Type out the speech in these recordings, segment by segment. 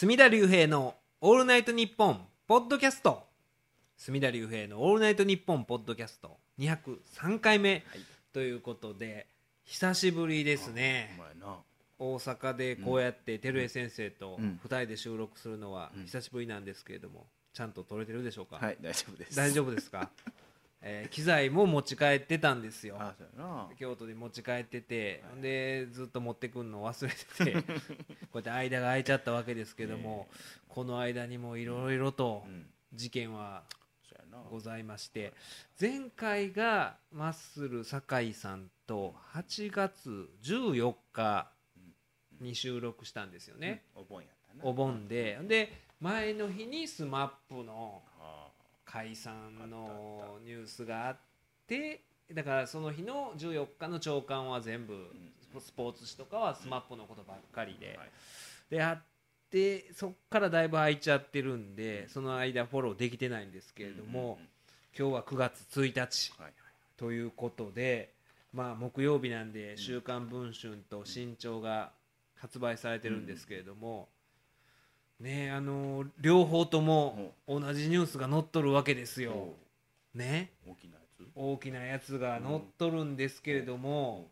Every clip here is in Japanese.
隅田隆平の「オールナイトニッポン」ポッドキャスト。隅田隆平の「オールナイトニッポン」ポッドキャスト。203回目。ということで久しぶりですね。大阪でこうやって照江先生とうん。2人で収録するのは久しぶりなんですけれどもちゃんと撮れてるでしょうか、はい大丈夫です。大丈夫ですか、えー機材も持ち帰ってたんですよ。京都に持ち帰ってて、でずっと持ってくんの忘れてて こうやって間が空いちゃったわけですけども、この間にもいろいろとうん。事件はございまして前回がマッスル酒井さんと8月14日に収録したんですよね、お盆やったな。お盆で。で前の日に SMAP のあ解散のニュースがあってだからその日の14日の朝刊は全部スポーツ紙とかは SMAP のことばっかりで。はい。であってそっからだいぶ空いちゃってるんでその間フォローできてないんですけれども今日は9月1日ということでまあ木曜日なんで「週刊文春」と「新潮」が発売されてるんですけれどもねあの両方とも同じニュースが載っとるわけですよ。おね。大きなやつ。大きなやつが載っとるんですけれども、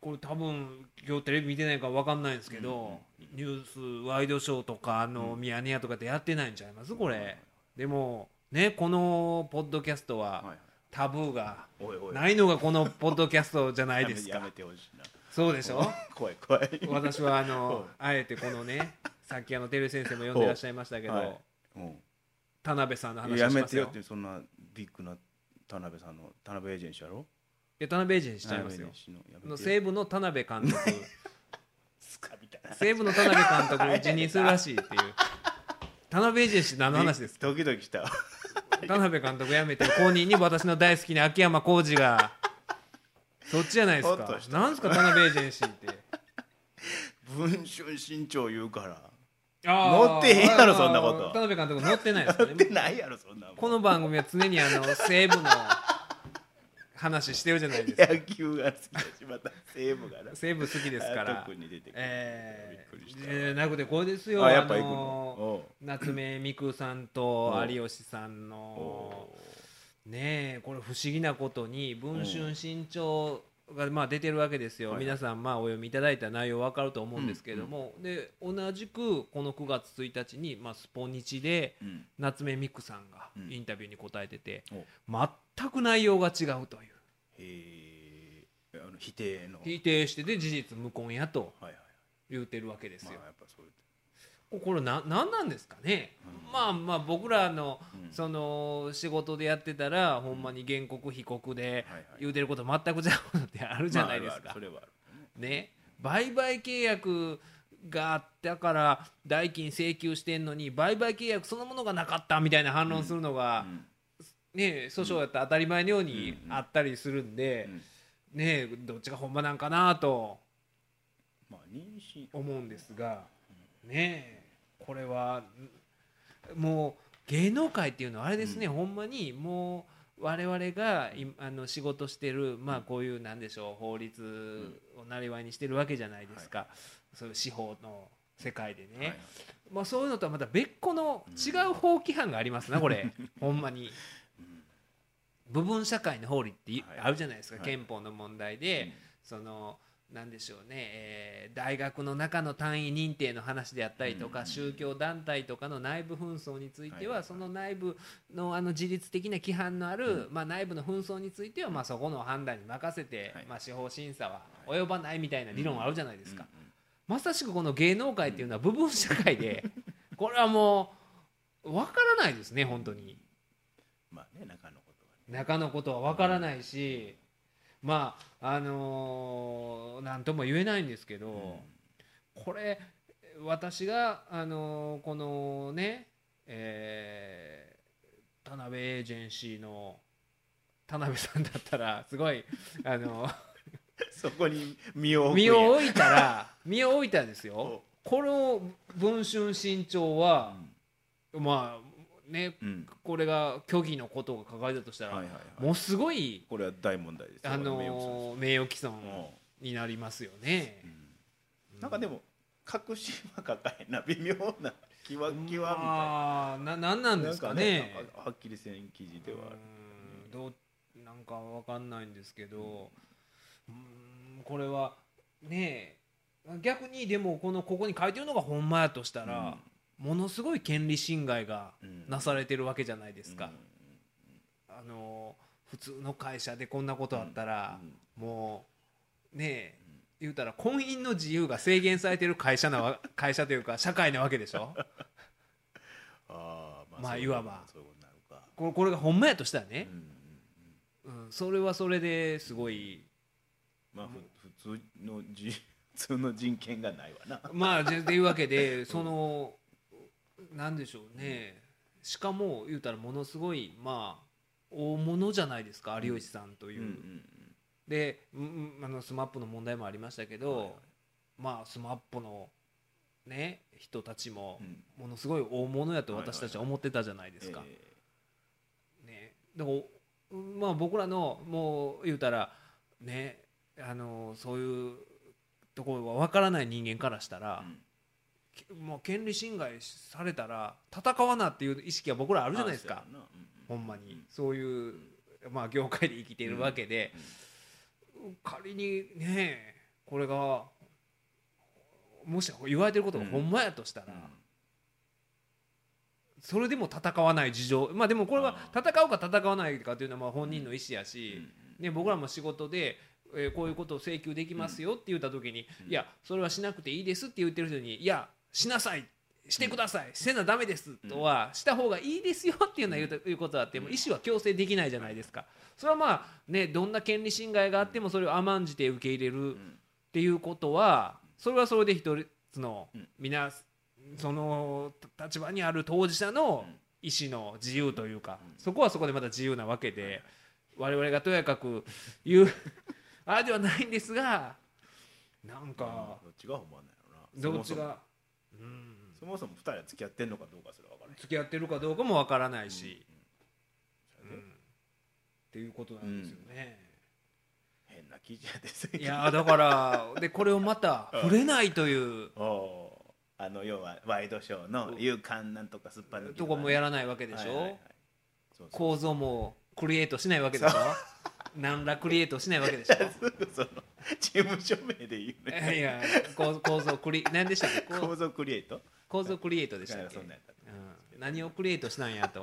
これ多分今日テレビ見てないから分かんないんですけど、ニュースワイドショーとかあのミヤネ屋とかでやってないんちゃいます？これ、でもねこのポッドキャストはタブーがないのがこのポッドキャストじゃないですか。や めやめてほしいな。そうでしょ？怖い怖い。私はあのあえてこのねさっきあの照井先生も呼んでらっしゃいましたけど、はい。うん。田辺さんの話やめてよってそんなビッグな田辺さんの田辺エージェンシーやろ？いや田辺エージェントしちゃいますよ。の西武の田辺監督。西武の田辺監督を辞任するらしいっていう。田辺エージェンシー何の話ですか？ドキドキした。田辺監督辞めて後任に私の大好きな秋山浩二が。そっちじゃないですか。ほっとした。なんですか田辺エージェンシーって。文春新潮言うから乗ってへんやろそんなこと。田辺監督乗ってないですか乗ってねないやろそんなもん。この番組は常にあの西武の話してるじゃないですか。野球が好きだしまた西武がな。西武好きですから。特に出てくる。えびっくりしたー、えーなくてこれですよ。あやっぱ行くの？の夏目美久さんと有吉さんおのねえこれ不思議なことに「文春新潮」がまあ出てるわけですよ、はいはい。皆さんまあお読みいただいた内容分かると思うんですけれども、で同じくこの9月1日に、まあ、スポニチでうん。夏目美久さんがうん。インタビューに答えてて、お。全く内容が違うという。へえあの否定の。否定してで事実無根やとはいはい言うてるわけですよ。まあ。やっぱそういうこれな何なんですかね、まあまあ僕らのうん。その仕事でやってたらほんまに原告被告で言うてること全く違うのってあるじゃないですか。ね。売買契約があったから代金請求してんのに売買契約そのものがなかったみたいな反論するのが、うんね訴訟やったら当たり前のようにあったりするんで、うん。ねどっちがほんまなんかなと思うんですがね。えこれはんもう芸能界っていうのはあれですね、ほんまにもう我々がいあの仕事してるまあこういうなんでしょう法律をなりわいにしてるわけじゃないですか、そういう司法の世界でね、はいまあ、そういうのとはまた別個の違う法規範がありますなこれ。ほんまに。部分社会の法律っていはいあるじゃないですか、はい憲法の問題で、そのなんでしょうね、えー大学の中の単位認定の話であったりとか、うん。宗教団体とかの内部紛争については、その内部のあの自律的な規範のある、まあ、内部の紛争については、まあ、そこの判断に任せて、はい。まあ、司法審査は及ばないみたいな理論あるじゃないですか、まさしくこの芸能界っていうのは部分社会で これはもう分からないですね本当に。まあね中のことはね。中のことは分からないし、まああのー、なんとも言えないんですけど、これ私が、あのーこのね、えー田辺エージェンシーの田辺さんだったらすごい、あのそこに身を身や。を置いたら身を置いたら ですよ。おこの「文春新潮は」まあねうん。これが虚偽のことが書かれたとしたら、はいはいはい。もうすごいこれは大問題ですよあのー名誉毀損うんになりますよね。なんかでも確信は抱えな微妙なキワキワみたいな。ああななんなんですかね。なんかはっきりせん記事ではある。うん。どうなんかわかんないんですけどうん。これはねえ逆にでもこのここに書いてるのがほんまやとしたら、ものすごい権利侵害がうん。なされてるわけじゃないですか、うん。あの普通の会社でこんなことあったら、もうねえ言うたら婚姻の自由が制限されてる会社なわ 会社というか社会なわけでしょ？あーまあそういわば。これこれがほんまやとしたらね。う、んうん、それはそれですごいまあふ普通のじ 普通の人権がないわな。まあでっていうわけでそのなんでしょうね。しかも言うたらものすごいまあ大物じゃないですか有吉さんという。うんうんで、あの SMAPの問題もありましたけど、はいはい。まあ SMAPのね人たちもうん。ものすごい大物やと私たちは思ってたじゃないですか。えね、だからうんまあ僕らのもう言うたらねあのそういうところが分からない人間からしたーらう、ん。けもう権利侵害されたら戦わなっていう意識は僕らあるじゃないですか。ほんまに、うんそういう、まあ、業界で生きているわけで、仮にねこれがもし言われてることがほんまやとしたら、うん。それでも戦わない事情。まあでもこれはあ戦うか戦わないかというのはまあ本人の意思やうし、んね、僕らも仕事で、えーこういうことを請求できますよって言った時に、うん。いやそれはしなくていいですって言ってる人にいやしなさい。してください、せなダメですとは、した方がいいですよっていうのは言うということはあっても意思は強制できないじゃないですか。それはまあねどんな権利侵害があってもそれを甘んじて受け入れるうん。っていうことはそれはそれで一つのうん。皆その立場にある当事者の意思の自由というかうん。そこはそこでまた自由なわけで我々がとやかく 言うああではないんですがなんかどっちがどっちがうんそもそもそも二人は付き合ってんのかどうかすら分からへん。付き合ってるかどうかもわからないし。うん。うん。っていうことなんですよね。変な記事やですいやーだからでこれをまた 触れないという。あの要はワイドショーの勇敢なんとかすっぱ抜きとこもやらないわけでしょ、はいはいはい。そうそう構造もクリエイトしないわけでしょ？何らクリエイトしないわけでしょ。その事務所名で言ういねや構構造クリ何でしたっけ？構造クリエイト？構造クリエイトでしたっけ？うん、何をクリエイトしたんやと。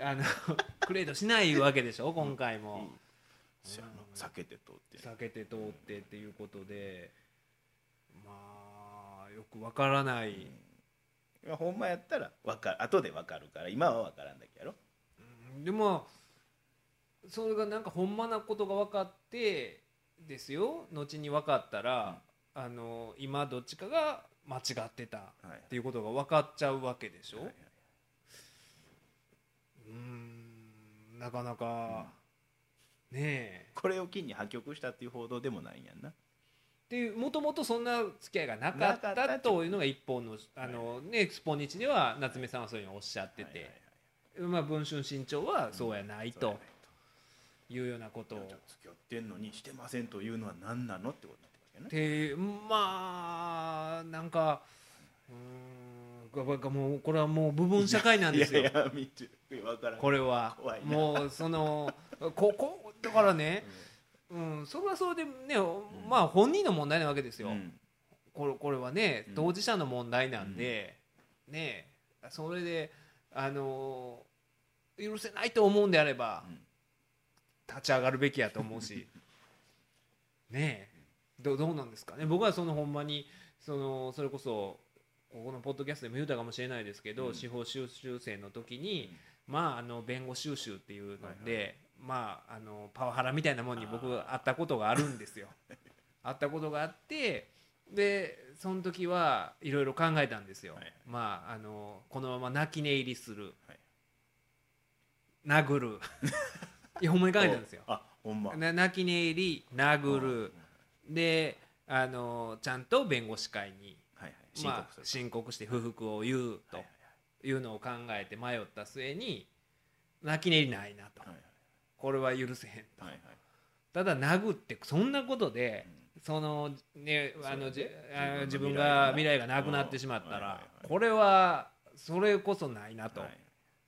あの クリエイトしないわけでしょ今回も。そうやな避けて通って避けて通ってっていうことで。まあよくわからない、いやほんまやったらわかる。後でわかるから今はわからんだけやろ。うん。でもそれがなんかほんまなことが分かってですよ。後に分かったら、あの今どっちかが間違ってたっはい。ていうことが分かっちゃうわけでしょ、はいはいうんなかなか、ねえ。これを機に破局したっていう報道でもないんやんな。っていうもともとそんな付き合いがなかったたというのが一本のあの、ね、スポニチでは夏目さんはそういうのをおっしゃってて、はいはいはいまあ、文春新潮はそうやないそうやというようなことを。付き合ってんのにしてませんというのは何なのってことになってるわけね。でまあなんかうーんもうこれはもう部分社会なんですよ。いやいやこれは。もうそのここだからね、うん、それはそれでねまあ本人の問題なわけですよ、うん。これこれはねうん。当事者の問題なんで、ねそれであの許せないと思うんであればうん立ち上がるべきやと思うし。ねえ。どどうなんですかね。僕はそのほんまにそのそれこそここのポッドキャストでも言うたかもしれないですけど、うん。司法修習生の時に、まああの弁護修習っていうので、はいまああのパワハラみたいなもんに僕会ったことがあるんですよ。会ったことがあってでその時はいろいろ考えたんですよ。はいはい。まああのこのまま泣き寝入りする、はい。殴る いやほんまに考えたんですよ。あほんま。な泣き寝入り殴る。であのちゃんと弁護士会に、はいはい。申まあ申告して不服を言うとはいい。うのを考えて迷った末に泣き寝入りないなと。はいこれは許せへんと。はいはい。ただ殴ってそんなことでそのねあのじ自分がが未来がなくなってしまったら。うんはいはいはいこれはそれこそないなと、はい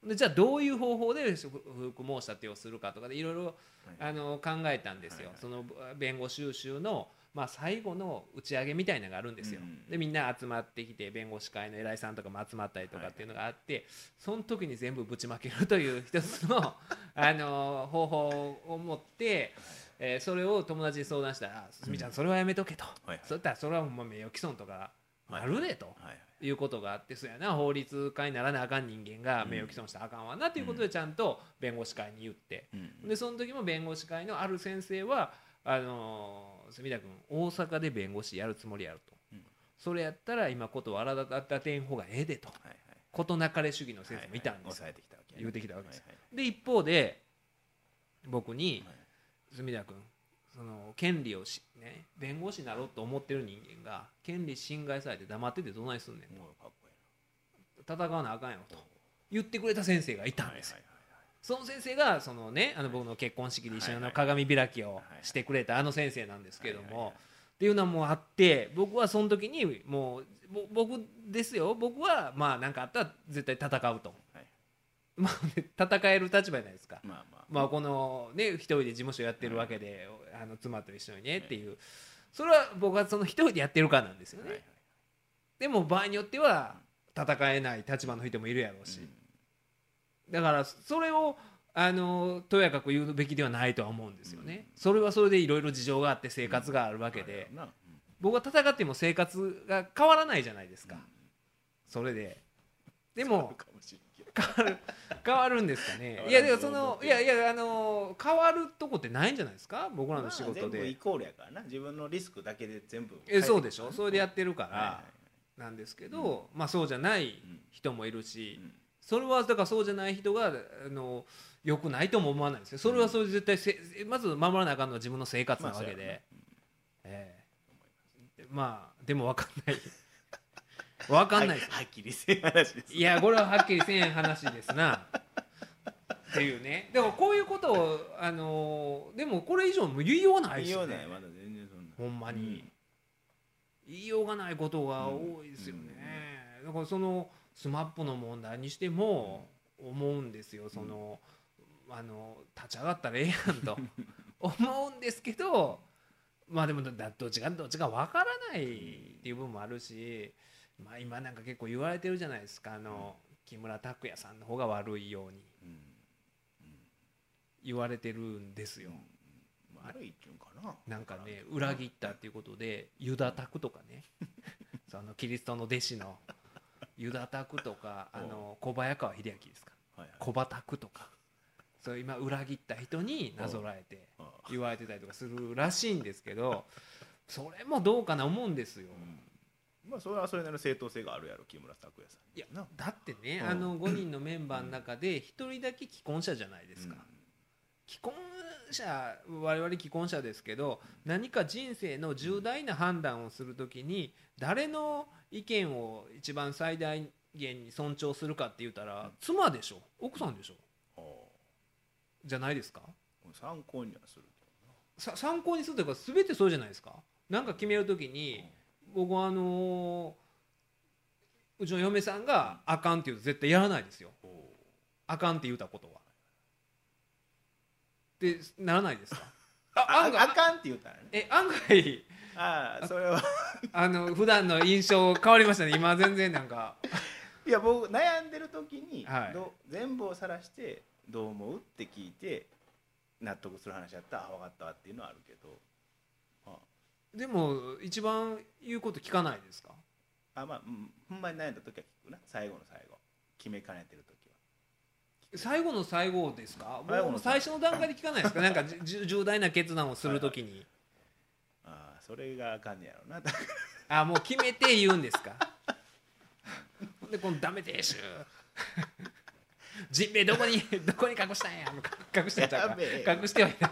でじゃあどういう方法で不服申し立てをするかとかでいろいろはい。あの考えたんですよ、その弁護収集の、まあ、最後の打ち上げみたいなのがあるんですよ、うんでみんな集まってきて弁護士会の偉いさんとかも集まったりとかっていうのがあって、その時に全部ぶちまけるという一つの あの方法を持って、えーそれを友達に相談したら「すみちゃんそれはやめとけ」と、そういったらそれはもう名誉毀損とかあるでと。はいはいいうことがあってそうやな。法律家にならなあかん人間が名誉毀損したらあかんわなということでちゃんと弁護士会に言って。うん。でその時も弁護士会のある先生はあのー隅田君大阪で弁護士やるつもりやると、うん。それやったら今ことわらだてん方がええでと。はいはい。事なかれ主義の先生もいたんです。よ、はいはい。抑えてきたわけやね言うてきたわけです。はい。で一方で僕にはい。隅田君その権利をし、ね、弁護士になろうと思ってる人間が権利侵害されて黙っててどないすんねんもうかっこいい戦わなあかんよと。言ってくれた先生がいたんですその先生がそのねあの僕の結婚式で一緒の鏡開きをしてくれたあの先生なんですけども。っていうのはもうあって僕はその時にもうぼ僕ですよ。僕はまあ何かあったら絶対戦うと。はい。まあね戦える立場じゃないですか。まあまあまあこのね一人で事務所やってるわけであの妻と一緒にねっていう。それは僕はその一人でやってるからなんですよね。でも場合によっては戦えない立場の人もいるやろうし。うん。だからそれをあのとやかく言うべきではないとは思うんですよね。それはそれでいろいろ事情があって生活があるわけで、僕は戦っても生活が変わらないじゃないですか。それで。でも変わる変わるんですかね。いやでもそのいやいやあの変わるとこってないんじゃないですか？僕らの仕まあ事で。全部イコールやからな。自分のリスクだけで全部えそうでしょ？それでやってるかはいはい。らなんですけど、まあそうじゃないうん人もいるし。うん。それはだからそうじゃない人があの良くないとも思わないんですよ。それはそれで絶対せまず守らなあかんのは自分の生活なわけで、ええ。まあでも分かんない分かんないです。ははっきりせん話です。いやこれははっきりせん話ですな。っていうね。でもこういうことをあのでもこれ以上も言いようない言いし、ね、ようないまだ全然そんな。ほんまに、言いようがないことが多いですよね、だからそのスマップの問題にしても思うんですよ。その、あの立ち上がったらええやんと。思うんですけどまあでもだどっちがどっちが分からないっていう部分もあるし、まあ、今なんか結構言われてるじゃないですかあの木村拓哉さんの方が悪いように。うん。言われてるんですよ。悪いっていうんかな。なんかね裏切ったっていうことでユダタクとかね。そのキリストの弟子のユダタクとかあの小早川秀明ですか。はいはい。小バタクとか。そう今裏切った人になぞらえてあ言われてたりとかするらしいんですけどそれもどうかな思うんですよ。うんまあそれはそれなりの正当性があるやろ木村拓哉さんいやな。だってね、うん。あの5人のメンバーの中で1人だけ既婚者じゃないですか、既婚者我々既婚者ですけど何か人生の重大な判断をするときに誰の意見を一番最大限に尊重するかって言ったら妻でしょ。奥さんでしょ。うんあ。じゃないですか。あ参考にはするさ参考にするというか全てそうじゃないですか。何か決めるときに僕はあのーうちの嫁さんがあかんって言うと絶対やらないですよ。あかんって言うたことは。でならないですか？あああかんって言ったらね。え案外。ああそれは。あの普段の印象変わりましたね。今全然なんか。いや僕悩んでる時に、はい。ど全部を晒してどう思うって聞いて納得する話やった。らあ分かったわっていうのはあるけどでも一番言うこと聞かないですか？あまあ、うん、ほんまに悩んだ時は聞くな。最後の最後。決めかねてる時は。最後の最後ですか？もう最初の段階で聞かないですか？なんか重大な決断をするときに。ああそれがあかんねやろな。あもう決めて言うんですか？ほんでこのダメでしゅ。ジンベエどこにどこに隠したんや？隠してんちゃうか？隠してはいない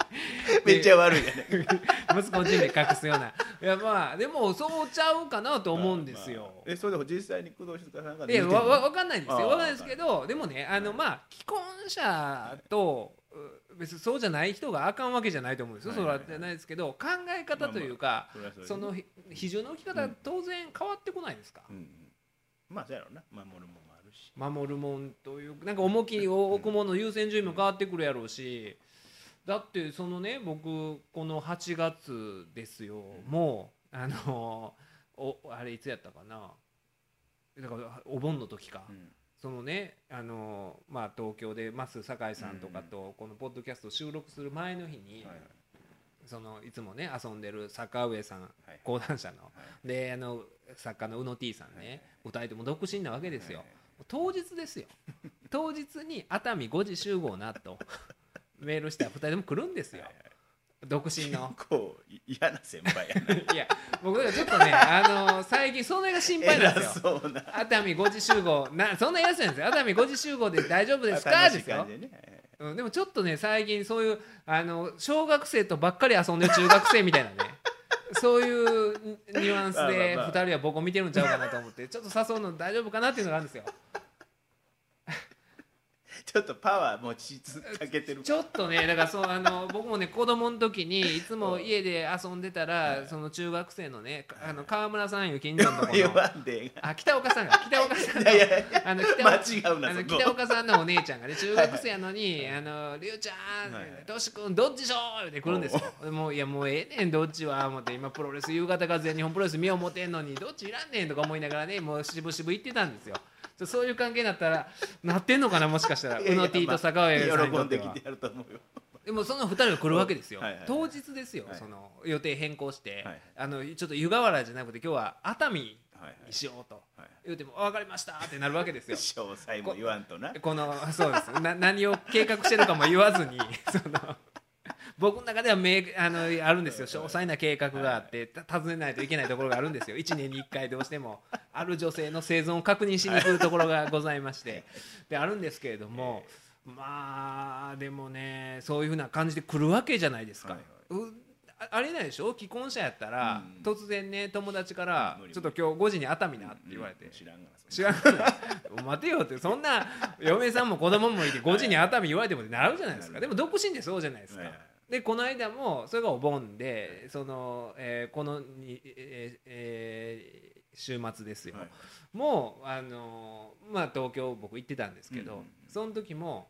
めっちゃ悪いやね。息子のジンベエ隠すような。いやまあでもそうちゃうかなと思うんですよ、まあまあ。えそれでも実際に工藤静香さんがいやわわかんないんですよ。ああわかんないですけどでもねあのまあ既婚者とう別にそうじゃない人があかんわけじゃないと思うんですよ、はいはいはい。それはないですけど考え方というか、それはそれでそのひ比重の置き方うん。当然変わってこないですか、うんまあそうやろうな。守るもんもあるし。守るもんというなんか重きを置くものの優先順位も変わってくるやろうしだってそのね僕この8月ですよ、もうあのおあれいつやったかな。だからお盆の時か、うん。そのねあの、まあ、東京でマス酒井さんとかとこのポッドキャストを収録する前の日に、はいはい。そのいつもね遊んでる坂上さんはい講談社の。はいであの作家の宇野 T さんね2人とも独身なわけですよ。はい当日ですよ。当日に熱海5時集合なとメールしたら2人とも来るんですよ。独身の。結構嫌な先輩やな。いや僕だからちょっとねあの最近それが心配なんですよ。偉そうな。熱海5時集合。なそんな安いんですよ。熱海5時集合で大丈夫ですか？ですよ。うん、でもちょっとね最近そういうあの小学生とばっかり遊んでる中学生みたいなね。そういうニュアンスでまあまあまあ。2人は僕を見てるんちゃうかなと思ってちょっと誘うの大丈夫かなっていうのがあるんですよ ちょっとパワー持ちつかけてる。ちょっとねだからそうあの僕もね子供の時にいつも家で遊んでたらその中学生のねあの川村さんいう近所のとこ言のわんであ北岡さんが北岡さんのいやいやいやあの北間岡違うなあの北岡さんのお姉ちゃんがね中学生やのに「あのりゅうちゃんはいはい。とし君どっちしょ?」って来るんですよ。でもういやもうええねんどっちは。思って今プロレス夕方風や日本プロレス見よう思てんのにどっちいらんねんとか思いながらねもう渋々言ってたんですよそういう関係になったらなってんのかなもしかしたら。宇野 T と坂上さんに喜とっては。んできてやると思うよ。でもその2人が来るわけですよ、はいはいはい。当日ですよ、はい。その予定変更して、はい。あのちょっと湯河原じゃなくて今日は熱海にはいはいしようと。はい。言うても分かりましたってなるわけですよ。詳細も言わんとな。このそうです。な 何を計画してるかも言わずにその僕の中では明あのあるんですよ。詳細な計画があってた訪ねないといけないところがあるんですよ。1年に1回どうしても。ある女性の生存を確認しに来るところがございまして。であるんですけれどもまあでもねそういうふうな感じで来るわけじゃないですか。あありえないでしょ？既婚者やったら、うん。突然ね友達からちょっと今日5時に熱海なって言われて、うん。知らん。がな知らん。が な待てよって。そんな嫁さんも子供もいて5時に熱海言われてもなるじゃないですか。でも独身でそうじゃないですか、でこの間もそれがお盆でその、えーこのに、えーえー週末ですよ、はい。もうあのーまあ東京僕行ってたんですけど、うんうんうん。その時も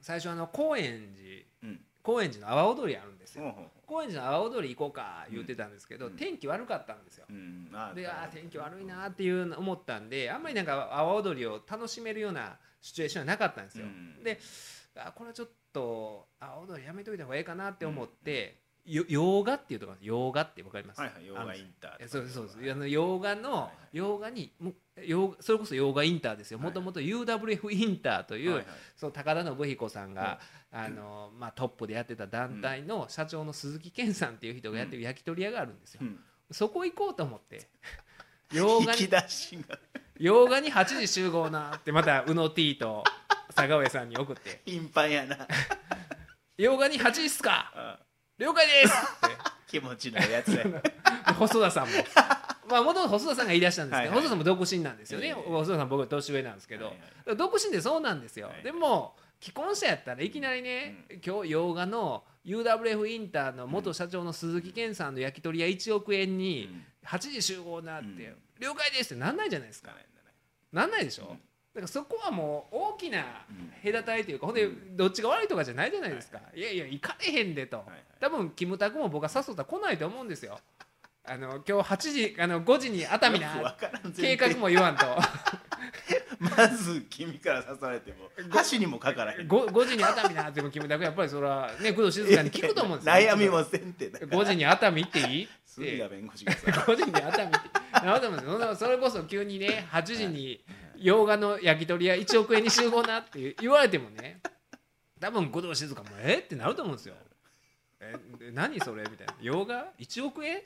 最初あの高円寺うん。高円寺の阿波踊りあるんですよ、ほうほうほ高円寺の阿波踊り行こうか言ってたんですけど、うん。天気悪かったんですよ、であー天気悪いなーっていうの思ったんであんまりなんか阿波踊りを楽しめるようなシチュエーションはなかったんですよ、うん。であこれはちょっと阿波踊りやめといた方がいいかなって思って、よ洋画っていうところ洋画ってわかります、はいはいヨガインターえそうそうあの洋画の、洋画にも洋それこそ洋画インターですよ。はいもともと UWF インターという、はいはい。その高田信彦さんが、はい。あのまあ、トップでやってた団体の社長の鈴木健さんっていう人がやってる焼き鳥屋があるんですよ、うん。そこ行こうと思って。洋画に洋画に8時集合なってまた宇野 T と坂上さんに送って。頻繁やな「洋画に8時っすか？あ了解です!」って気持ちのいいやつや。細田さんも。まあもともと細田さんが言い出したんですけど、はいはい。細田さんも独身なんですよね、ええ。細田さん僕は年上なんですけど、はいはい。独身でそうなんですよ、はい。でも既婚者やったらいきなりね、今日洋画の UWF インターの元社長の鈴木健さんの焼き鳥屋1億円にうん。8時集合なって、うん。了解ですってなんないじゃないですか。ならないならない。なんないでしょ、うんだからそこはもう大きなうん。隔たりというかほんでどっちが悪いとかじゃないじゃないですか、いやいや行かれへんでと、はいはい。多分キムタクも僕は誘ったら来ないと思うんですよ。あの今日8時あの5時に熱海な計画も言わんと。まず君から刺されても箸にもかからへん。5, 5時に熱海なってもキムタクやっぱりそれはね 工藤静香に聞くと思うんですよ。悩みもせんってだから5時に熱海行っていい？杉って田弁護士がさ。5時に熱海ってなると思うんですよそれこそ急にね8時に洋画の焼き鳥屋1億円に集合なって言われてもね。多分工藤静香もえってなると思うんですよ。え何それ？みたいな。洋画？1億円？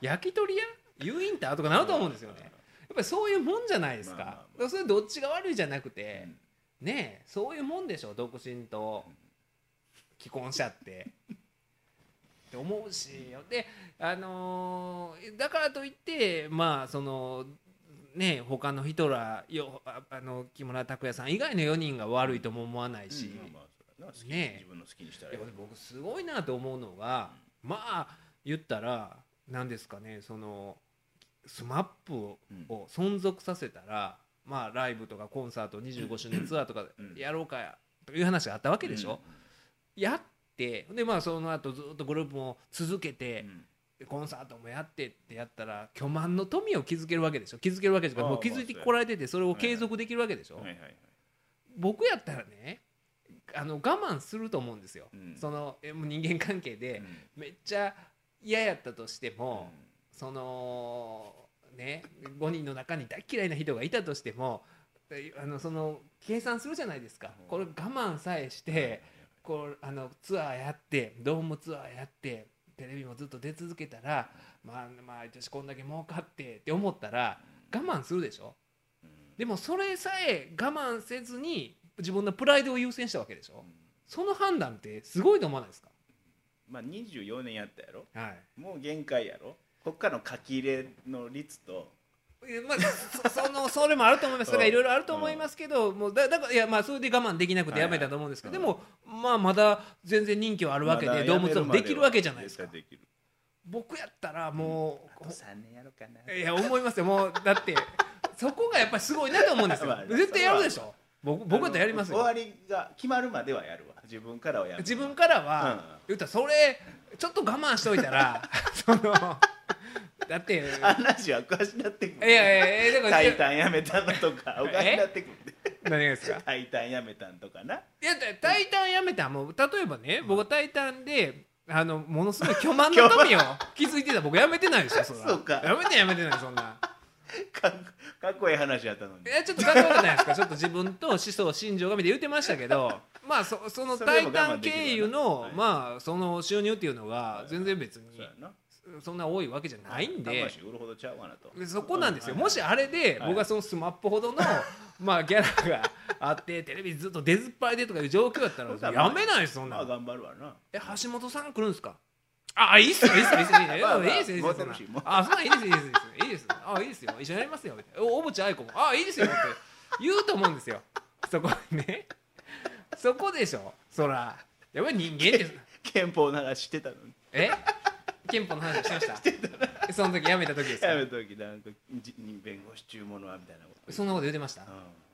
焼き鳥屋？ユインターとかなると思うんですよね。やっぱりそういうもんじゃないですか,、それどっちが悪いじゃなくて、ねえそういうもんでしょ独身と既婚者って。って思うし。で、あのーだからといってまあそのね他の人らよああの木村拓哉さん以外の4人が悪いとも思わないし、うんまあまあそな好きね僕すごいなと思うのが、まあ言ったら何ですかねその SMAP をうん。存続させたら、まあライブとかコンサート25周年ツアーとかうん。やろうかやという話があったわけでしょ、やってでまあその後ずっとグループも続けうんてう、んコンサートもやってってやったら巨万の富を築けるわけでしょ。築けるわけですからああもう築いてこられててそれを継続できるわけでしょ、はいはいはい。僕やったらねあの我慢すると思うんですよ、うん。そのえもう人間関係でうん。めっちゃ嫌やったとしても、うん。そのね5人の中に大嫌いな人がいたとしてもえあのその計算するじゃないですか、うん。これ我慢さえして、こうあのツアーやってドームツアーやってテレビもずっと出続けたら、まあまあ私こんだけ儲かってって思ったら我慢するでしょ？うん。でもそれさえ我慢せずに自分のプライドを優先したわけでしょ？うん。その判断ってすごいと思わないですか？まあ24年やったやろ？はい。もう限界やろ？こっからの書き入れの率とえまあ、そ そのそれもあると思います。だからいろいろあると思いますけど、もうだだからいやまあそれで我慢できなくてやめたと思うんですけど、はいはいでもまあまだ全然人気はあるわけで、動物もできるわけじゃないですか。僕やったらもう、あと3年やろうかな。いや思いますよ。もうだってそこがやっぱりすごいなと思うんですよ。まあ絶対やるでしょ。僕僕だったらやりますよ。終わりが決まるまではやるわ。自分からはやる自分からは、うん。言ったらそれちょっと我慢しといたら その だって話はおかしなってくる。いやいやいやだからタイタンやめたのとか おかしなってくる何がですか？タイタンやめたんとかな。いやだタイタンやめたらもう例えばね僕はタイタンであのものすごい巨万の富を築いてた僕やめてないでしょそらそうか。やめてやめてないそんな。かっこいい話やったのに。いやちょっとかっこよくないですか？ちょっと自分と思想心情が見て言ってましたけど まあそそのタイタン経由の、はい。まあその収入っていうのが全然別に。そうやなそんな多いわけじゃないんで。そこなんですよ、はいもしあれではい。僕がそのスマップほどの、まあギャラがあってテレビずっと出ずっぱりでとかいう状況だったらやめないですそんな頑張るわな。え橋本さん来るんですか？あいいっすよいいっすよいいっすよ。いいっすよいいっすよ あそんな。ん。いいですよいいですよいいですよ。あいいですよ。一緒にやりますよみたいな。お小渕愛子も。あいいですよって言うと思うんですよ。そこね。そこでしょそら。やっぱり人間って。憲法の話してたのに。え？憲法の話しました。その時辞めた時ですか？やめた時なんかじ弁護士注文はみたいなこと。そんなこと言ってました？うん。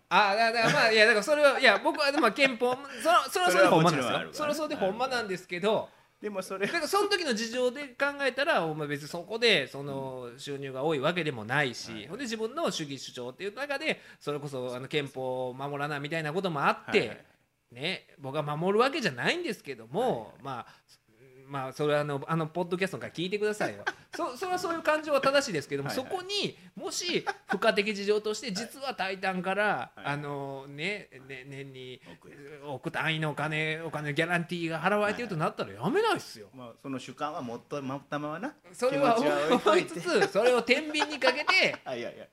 あだだからまあいやだからそれはいや僕はでも憲法それそれはそれでほんまなんですよ。それはそれでほんまなんですけどでもそれだからその時の事情で考えたらお前別にそこでその収入が多いわけでもないし、はいほんで自分の主義主張っていう中でそれこそあの憲法を守らなみたいなこともあって、ね僕は守るわけじゃないんですけども、まあまあそれはあのあのポッドキャストから聞いてくださいよ。そそれはそういう感情は正しいですけどもはいはい。そこにもし付加的事情として実は「タイタン」から、はい。あのねね年に億単位のお金お金ギャランティーが払われてるとなったらやめないっすよ。まあその主観はもっと持ったままなそれは思いつつそれを天秤にかけて あいやいや。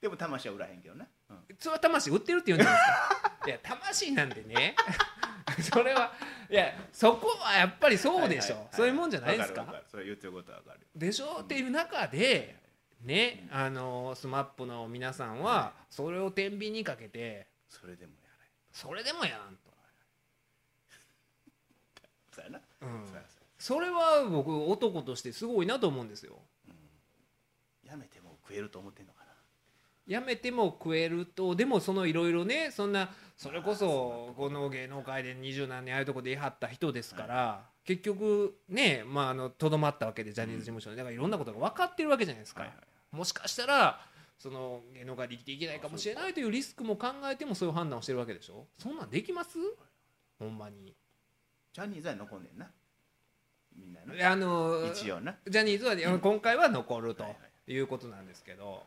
でも魂は売らへんけどな、うんそれは魂売ってるって言うんじゃないですか。いや魂なんでね。それはいやそこはやっぱりそうでしょ、はいはいはい。そういうもんじゃないですか。それ言ってることはわかる。でしょっていう中でねあのスマップの皆さんはそれを天秤にかけてそれでもやらそれでもやらんと、そな、うん。それは僕男としてすごいなと思うんですよ。そうん。やめても食えると思ってんのか。なやめても食えるとでもそのいろいろねそんなそれこそこの芸能界で二十何年ああいうとこで言い張った人ですから、結局ねまああのとどまったわけでジャニーズ事務所に。だからいろんなことが分かってるわけじゃないですか、もしかしたらその芸能界で生きていけないかもしれないというリスクも考えてもそういう判断をしてるわけでしょ。そんなんできます？ほんまに。ジャニーズは残んねんな。みんなな。であのジャニーズは、今回は残るということなんですけど、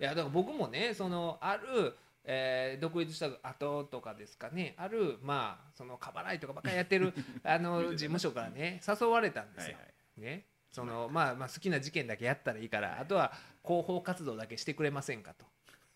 いやだから僕もねそのある、えー独立した後とかですかねあるまあその過払いとかばっかりやってる あの事務所からね誘われたんですよ。はいはい。ね。そのまあ。まあ好きな事件だけやったらいいからあとは広報活動だけしてくれませんかと。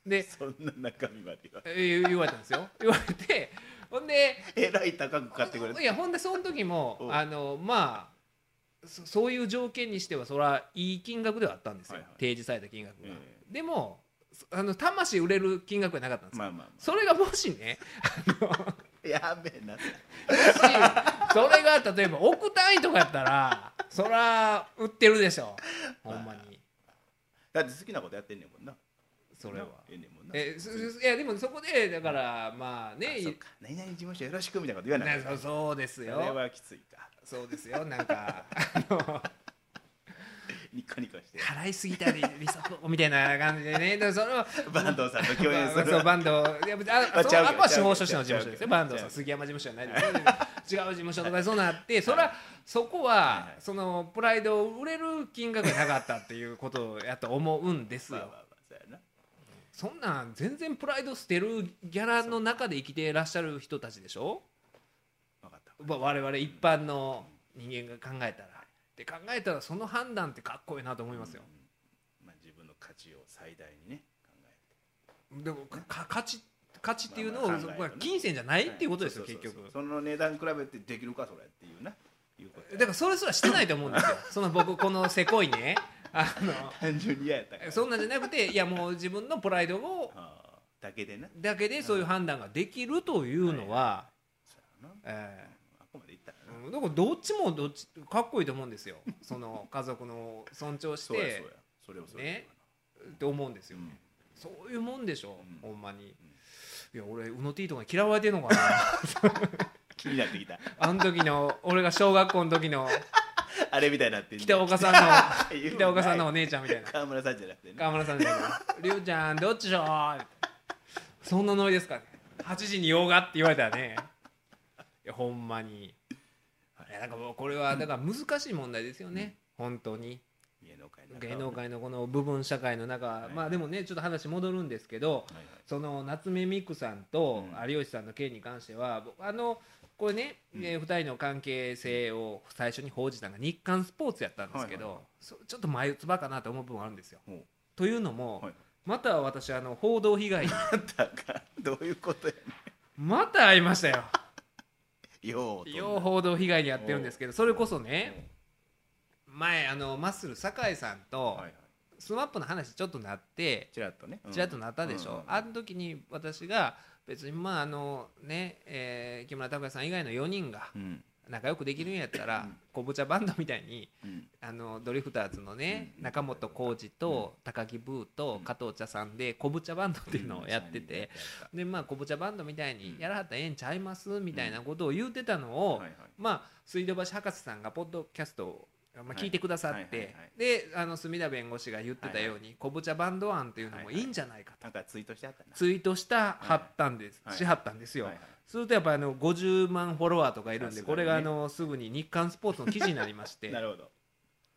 でそんな中身までは。えー言われたんですよ。言われてほんでえらい高く買ってくれていやほんでその時もおあのまあそそういう条件にしてはそれはいい金額ではあったんですよ、はいはい。提示された金額が、えでもそあの魂売れる金額はなかったんですよ、まあまあまそれがもしねあのやべえな。しそれが例えば億単位とかやったらそら売ってるでしょ。ほんまに。だって好きなことやってんねんもんな。それは。ええねんもんな。えすすいやでもそこでだからまあねあそうか。何々事務所よろしくみたいなこと言わない。ねそうそうですそれよはきついか。そうですよ。なんかあのニコニコして。払いすぎたり利息みたいな感じでね。でもそれは 坂東さんと共演する。そうバンドいやあそうあ司法書士の事務所ですよ。ちゃうけど。バンドさん杉山事務所じゃないです。よ 違う事務所とかでそうなってそれはそこはそのプライドを売れる金額がなかったっていうことやと思うんですよ。まあまあまあそんなん全然プライド捨てるギャラの中で生きていらっしゃる人たちでしょ？分かった。まあ我々一般の人間が考えたらって考えたらその判断ってかっこいいなと思いますよ。うん。まあ自分の価値を最大にね考でもかか価値価値っていうのをまあまあね。まあ金銭じゃないえっていうことですよそう結局。その値段比べてできるかそれっていうな。いうことだからそれすらしてないと思うんですよ。その僕このせこいね。あ単純に嫌やったそんなんじゃなくていやもう自分のプライドをだけでな。だけでそういう判断ができるというのは、そうやなえあこまでいったらなーうん。だからどっちもどっちかっこいいと思うんですよ。その家族の尊重して。それをそれをね。って思うんですよ、うん。そういうもんでしょ、うん。ほんまに、いや俺うの T とかに嫌われてんのかな。気になってきた。あの時の俺が小学校の時の あれみたいになってんね。北岡さんの北岡さんのお姉ちゃんみたいな。川村さんじゃなくてね。川村さんじゃないりゅうちゃんどっちしょーそんなノリですかね。8時に洋画って言われたらね。いやほんまにいやだからもうこれはだから難しい問題ですよね、本当に。芸能界の芸能界のこの部分社会の中、いまあでもねちょっと話戻るんですけどはいはい。その夏目ミクさんとうん。有吉さんの件に関しては僕あのこれね、うん。え2人の関係性を最初に報じたのが日刊スポーツやったんですけど、はいはいちょっと眉唾かなと思う部分があるんですよ。というのも、はいまた私あの報道被害に。だか。らどういうことやねまた会いましたよ。んようよう報道被害に遭ってるんですけどそれこそね前あのマッスル坂井さんとはいはい。 SMAP の話ちょっとなってちらっとね。ちらっとなったでしょ、うんうんあの時に私が別にまああのね、えー木村拓哉さん以外の4人がうん仲良くできるんやったらうん。こぶ茶バンドみたいにうん。あのドリフターズのねうん仲本工事と高木ブーと加藤茶さんでこぶ茶バンドっていうのをやっててでまあ昆布茶バンドみたいにやらはったらええんちゃいますみたいなことを言うてたのをまあ水道橋博士さんがポッドキャストをまあはい。聞いてくださってはいであの隅田弁護士が言ってたように昆布茶バンド案っていうのもいい。んじゃないかと。なんかツイートしてあったな。ツイートしたはったんです、はいしはったんですよ、するとやっぱあの50万フォロワーとかいるんで、これがあのすぐに日刊スポーツの記事になりまして なるほど。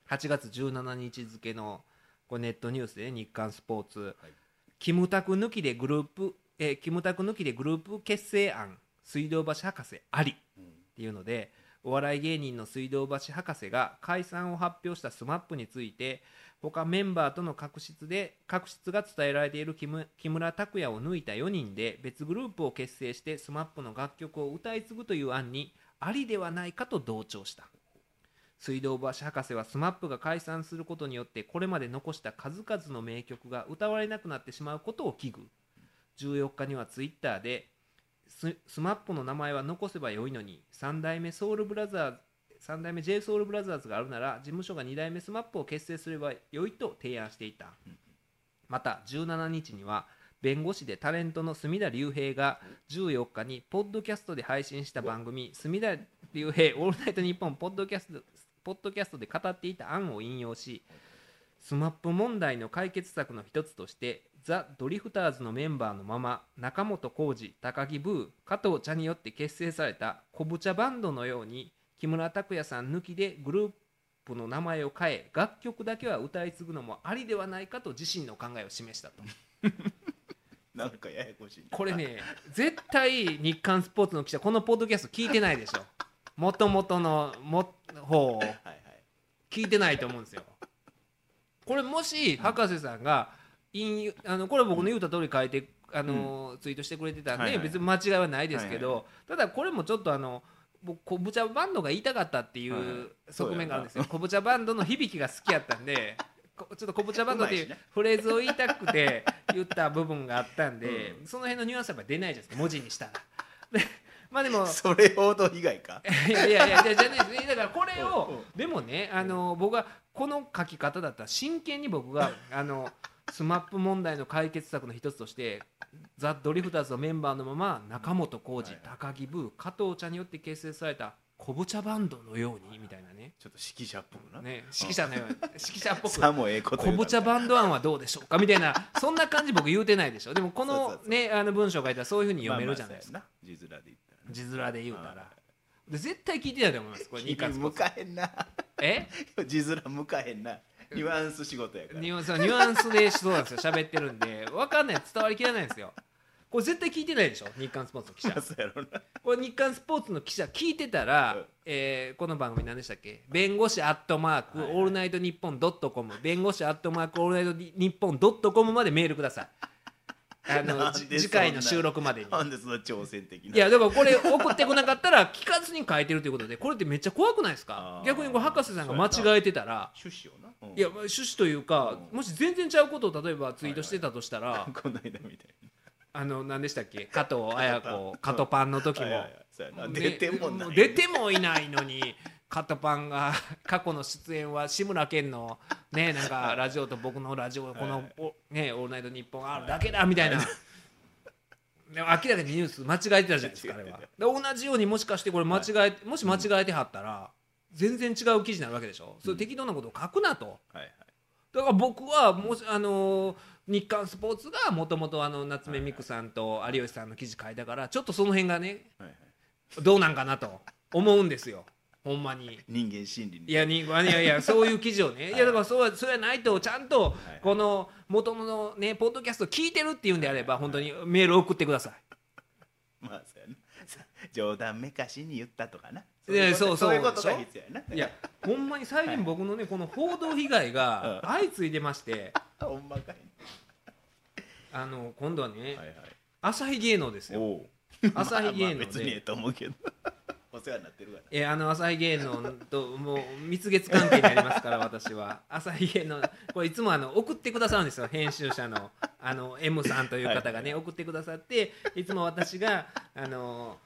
8月17日付のこれネットニュースで、ね、日刊スポーツ、はい。キムタク抜きでグループ、えーキムタク抜きでグループ結成案水道橋博士ありっうんていうのでお笑い芸人の水道橋博士が解散を発表した SMAP について他メンバーとの確執で確執が伝えられている木村拓哉を抜いた4人で別グループを結成して SMAP の楽曲を歌い継ぐという案にありではないかと同調した。水道橋博士は SMAP が解散することによってこれまで残した数々の名曲が歌われなくなってしまうことを危惧。14日にはツイッターで SMAPの名前は残せばよいのに3代目ソウルブラザーズ3代目 j ソウルブラザーズがあるなら事務所が2代目 SMAP を結成すればよいと提案していた。また17日には弁護士でタレントの角田龍平が14日にポッドキャストで配信した番組「角田龍平オールナイトニッポン」ポッドキャストポッドキャストで語っていた案を引用し SMAP問題の解決策の一つとしてザ・ドリフターズのメンバーのまま仲本工事高木ブー加藤茶によって結成されたこぶ茶バンドのように木村拓哉さん抜きでグループの名前を変え楽曲だけは歌い継ぐのもありではないかと自身の考えを示したと。なんかややこしいな。これね絶対日刊スポーツの記者このポッドキャスト聞いてないでしょ。もともとのも方を聞いてないと思うんですよ。これもし博士さんが引用あのこれ僕の言うた通り書いてあの、ツイートしてくれてたんで、別に間違いはないですけど、ただこれもちょっとあの僕昆布茶バンドが言いたかったっていはいはいう側面があるんですよ。昆布茶バンドの響きが好きやったんで。こちょっと昆布茶バンドっていうフレーズを言いたくて言った部分があったんで、その辺のニュアンスは出ないじゃないですか文字にしたら。でまあでも それ報道被害か？いやいやいやじゃじゃないですねだからこれうんをでもねあの僕はこの書き方だったら真剣に僕があの SMAP問題の解決策の一つとしてザ・ドリフターズのメンバーのまま仲本工事はい。高木ブー加藤茶によって結成されたこぶ茶バンドのようにみたいなね。ちょっと識者っぽくな、ね指揮者のように。指揮者っぽく。さもええこと言うたこぶ茶バンド案はどうでしょうかみたいなそんな感じ僕言うてないでしょ。でもこのねあの文章書いたらそういうふうに読めるじゃないですか。字面で言ったら。ね字面で言うたら。絶対聞いてないと思います。これ日刊スポーツ向かへんな。え？字面向かへんなニュアンス仕事やから。ニュそうニュアンスでそうなんですよ喋ってるんで。分かんない伝わりきらないんですよ。これ絶対聞いてないでしょ？日刊スポーツの記者。まあそうやろな。これ日刊スポーツの記者聞いてたら、うん。えーこの番組何でしたっけ？弁護士アットマーク、はいはい。オールナイトニッポンドットコム。弁護士アットマークオールナイトニッポンドットコムまでメールくださいあの次回の収録までに。なんでそんな挑戦的な。いやだからこれ送ってこなかったら聞かずに書いてるということでこれってめっちゃ怖くないですか？逆にこれ博士さんが間違えてたら。趣旨をな、うん。いやまあ趣旨というかうん。もし全然ちゃうことを例えばツイートしてたとしたらこの間みたいあの何でしたっけ？加藤綾子カトパンの時も。にはいは出てもいないのにカトパンが 過去の出演は志村けんのねなんかラジオと僕のラジオこのおねオールナイトニッポンあるだけだみたいな。でも明らかにニュース間違えてたじゃないですかあれは。で同じようにもしかしてこれ間違えもし間違えてはったら全然違う記事になるわけでしょ。それ適当なことを書くなと。はいはい。だから僕はもしあのー日刊スポーツがもともとあの夏目美久さんと有吉さんの記事書いたからちょっとその辺がねはいはい。どうなんかなと思うんですよほんまに。人間心理にいやにいやいやそういう記事をね。い。やだからそうはそれはないとちゃんとい。この元のねポッドキャスト聞いてるっていうんであれば本当にメール送ってください。まあそうやな。さ 冗談めかしに言ったとかな。いやそうそういうことが必要やな。いやほんまに最近僕のねこの報道被害がうん。相次いでまして。ほんまかいあの今度はねはいはい。朝日芸能ですよ。朝日芸能まあ別にええでと思うけどお世話になってるから。えーあの朝日芸能ともう蜜月関係にありますから私は。朝日芸能これいつもあの送ってくださるんですよ編集者の。あの M さんという方がね送ってくださっていつも私があの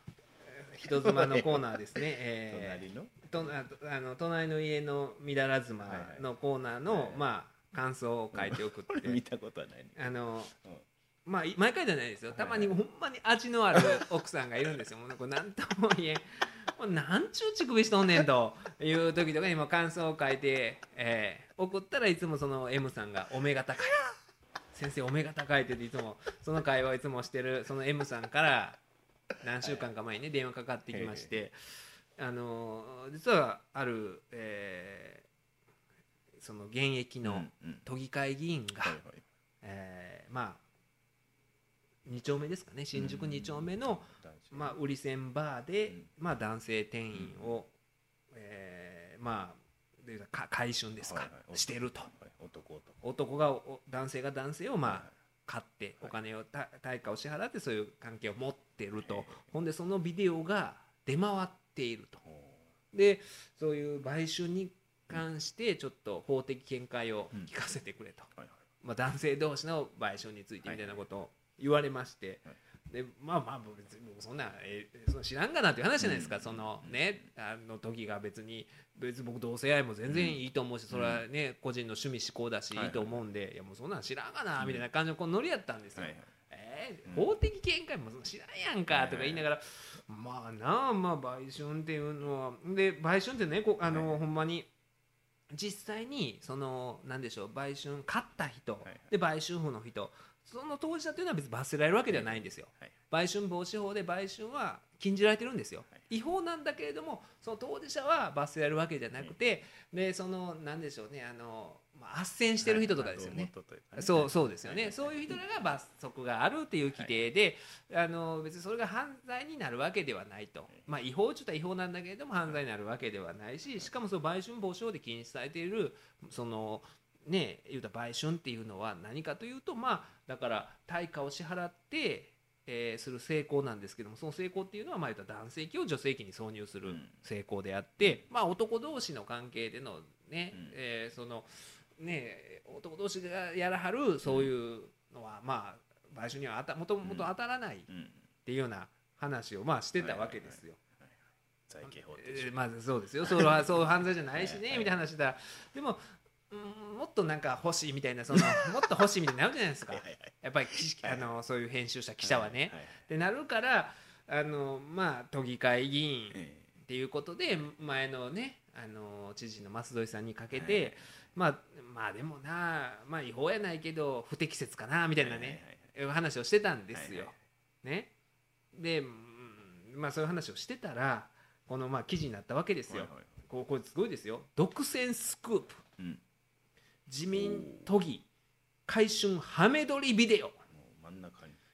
人妻のコーナーですね、え隣の？ーとああの隣の家のみだら妻のコーナーの、はい。はいまあ感想を書いて送って。見たことはないね。あのうんまあい毎回じゃないですよ。たまにはいほんまに味のある奥さんがいるんですよ。もうこれなんとも言えん。もうなんちゅう乳首しとんねんという時とかにも感想を書いて、えー送ったらいつもその M さんが「お目が高い」先生お目が高いって言っていつもその会話をいつもしてるその M さんから何週間か前にね電話かかってきましてあのー実はある、えーその現役の都議会議員が、えーまあ2丁目ですかね。新宿2丁目の、まあ、売り線バーで、うん。まあ、男性店員を、えーまあでか買春ですか、してると。はい。男男。男がお男性が男性をまあ、はい買ってお金をた対価を支払ってそういう関係を持ってると。ほんでそのビデオが出回っていると。ほでそういう売春に関してちょっと法的見解を聞かせてくれと、まあ、男性同士の賠償についてみたいなことを言われまして、はい。でまあまあ別に僕そんな,、えーその知らんがなっていう話じゃないですか、うん。そのねあの時が別に別に僕同性愛も全然いいと思うし、それはね個人の趣味思考だしはいい。いと思うんで、いやもうそんなん知らんがなみたいな感じのこのノリやったんですよ。はいはい。え法的見解もそんな知らんやんかとか言いながら、まあなあまあ売春っていうのはで売春ってねこあの、はい。ほんまに実際にそのなんでしょう売春買った人、はいはい。で売春婦の人その当事者というのは別に罰せられるわけではないんですよ。はい。売春防止法で売春は禁じられてるんですよ、はい。違法なんだけれどもその当事者は罰せられるわけじゃなくて、でそのなんでしょうねあの、まあ斡旋してる人とかですよね、そうそうですよね、はい。そういう人らが罰則があるっていう規定で、あの別にそれが犯罪になるわけではないと、まあ、違法ちょっと違法なんだけれども犯罪になるわけではないししかもその売春防止法で禁止されているそのね言うたら売春っていうのは何かというとまあだから対価を支払って、えーする成功なんですけどもその成功っていうのはまあ言ったら男性器を女性器に挿入するうん。成功であって、まあ男同士の関係でのね、うん。えーそのね男同士がやらはるそういうのはまあ売春にはあたもともと当たらないっうん。ていうような話をまあしてたわけですよ。財形法まあそうですよ。それはそう 犯罪じゃないしねみたいな話だ。でもうんもっとなんか欲しいみたいなその もっと欲しいみたいになるじゃないですか。はいはいはい。やっぱり記あのそういう編集者記者はね。はいでなるからあのまあ都議会議員えっていうことで前のねあの知事の舛添さんにかけて、まあまあでもなまあ違法やないけど不適切かなみたいなね、話をしてたんですよ。はいね、で、うんまあ、そういう話をしてたらこのまあ記事になったわけですよ。こうこれすごいですよ。独占スクープ。うん自民都議回春ハメ撮りビデオ。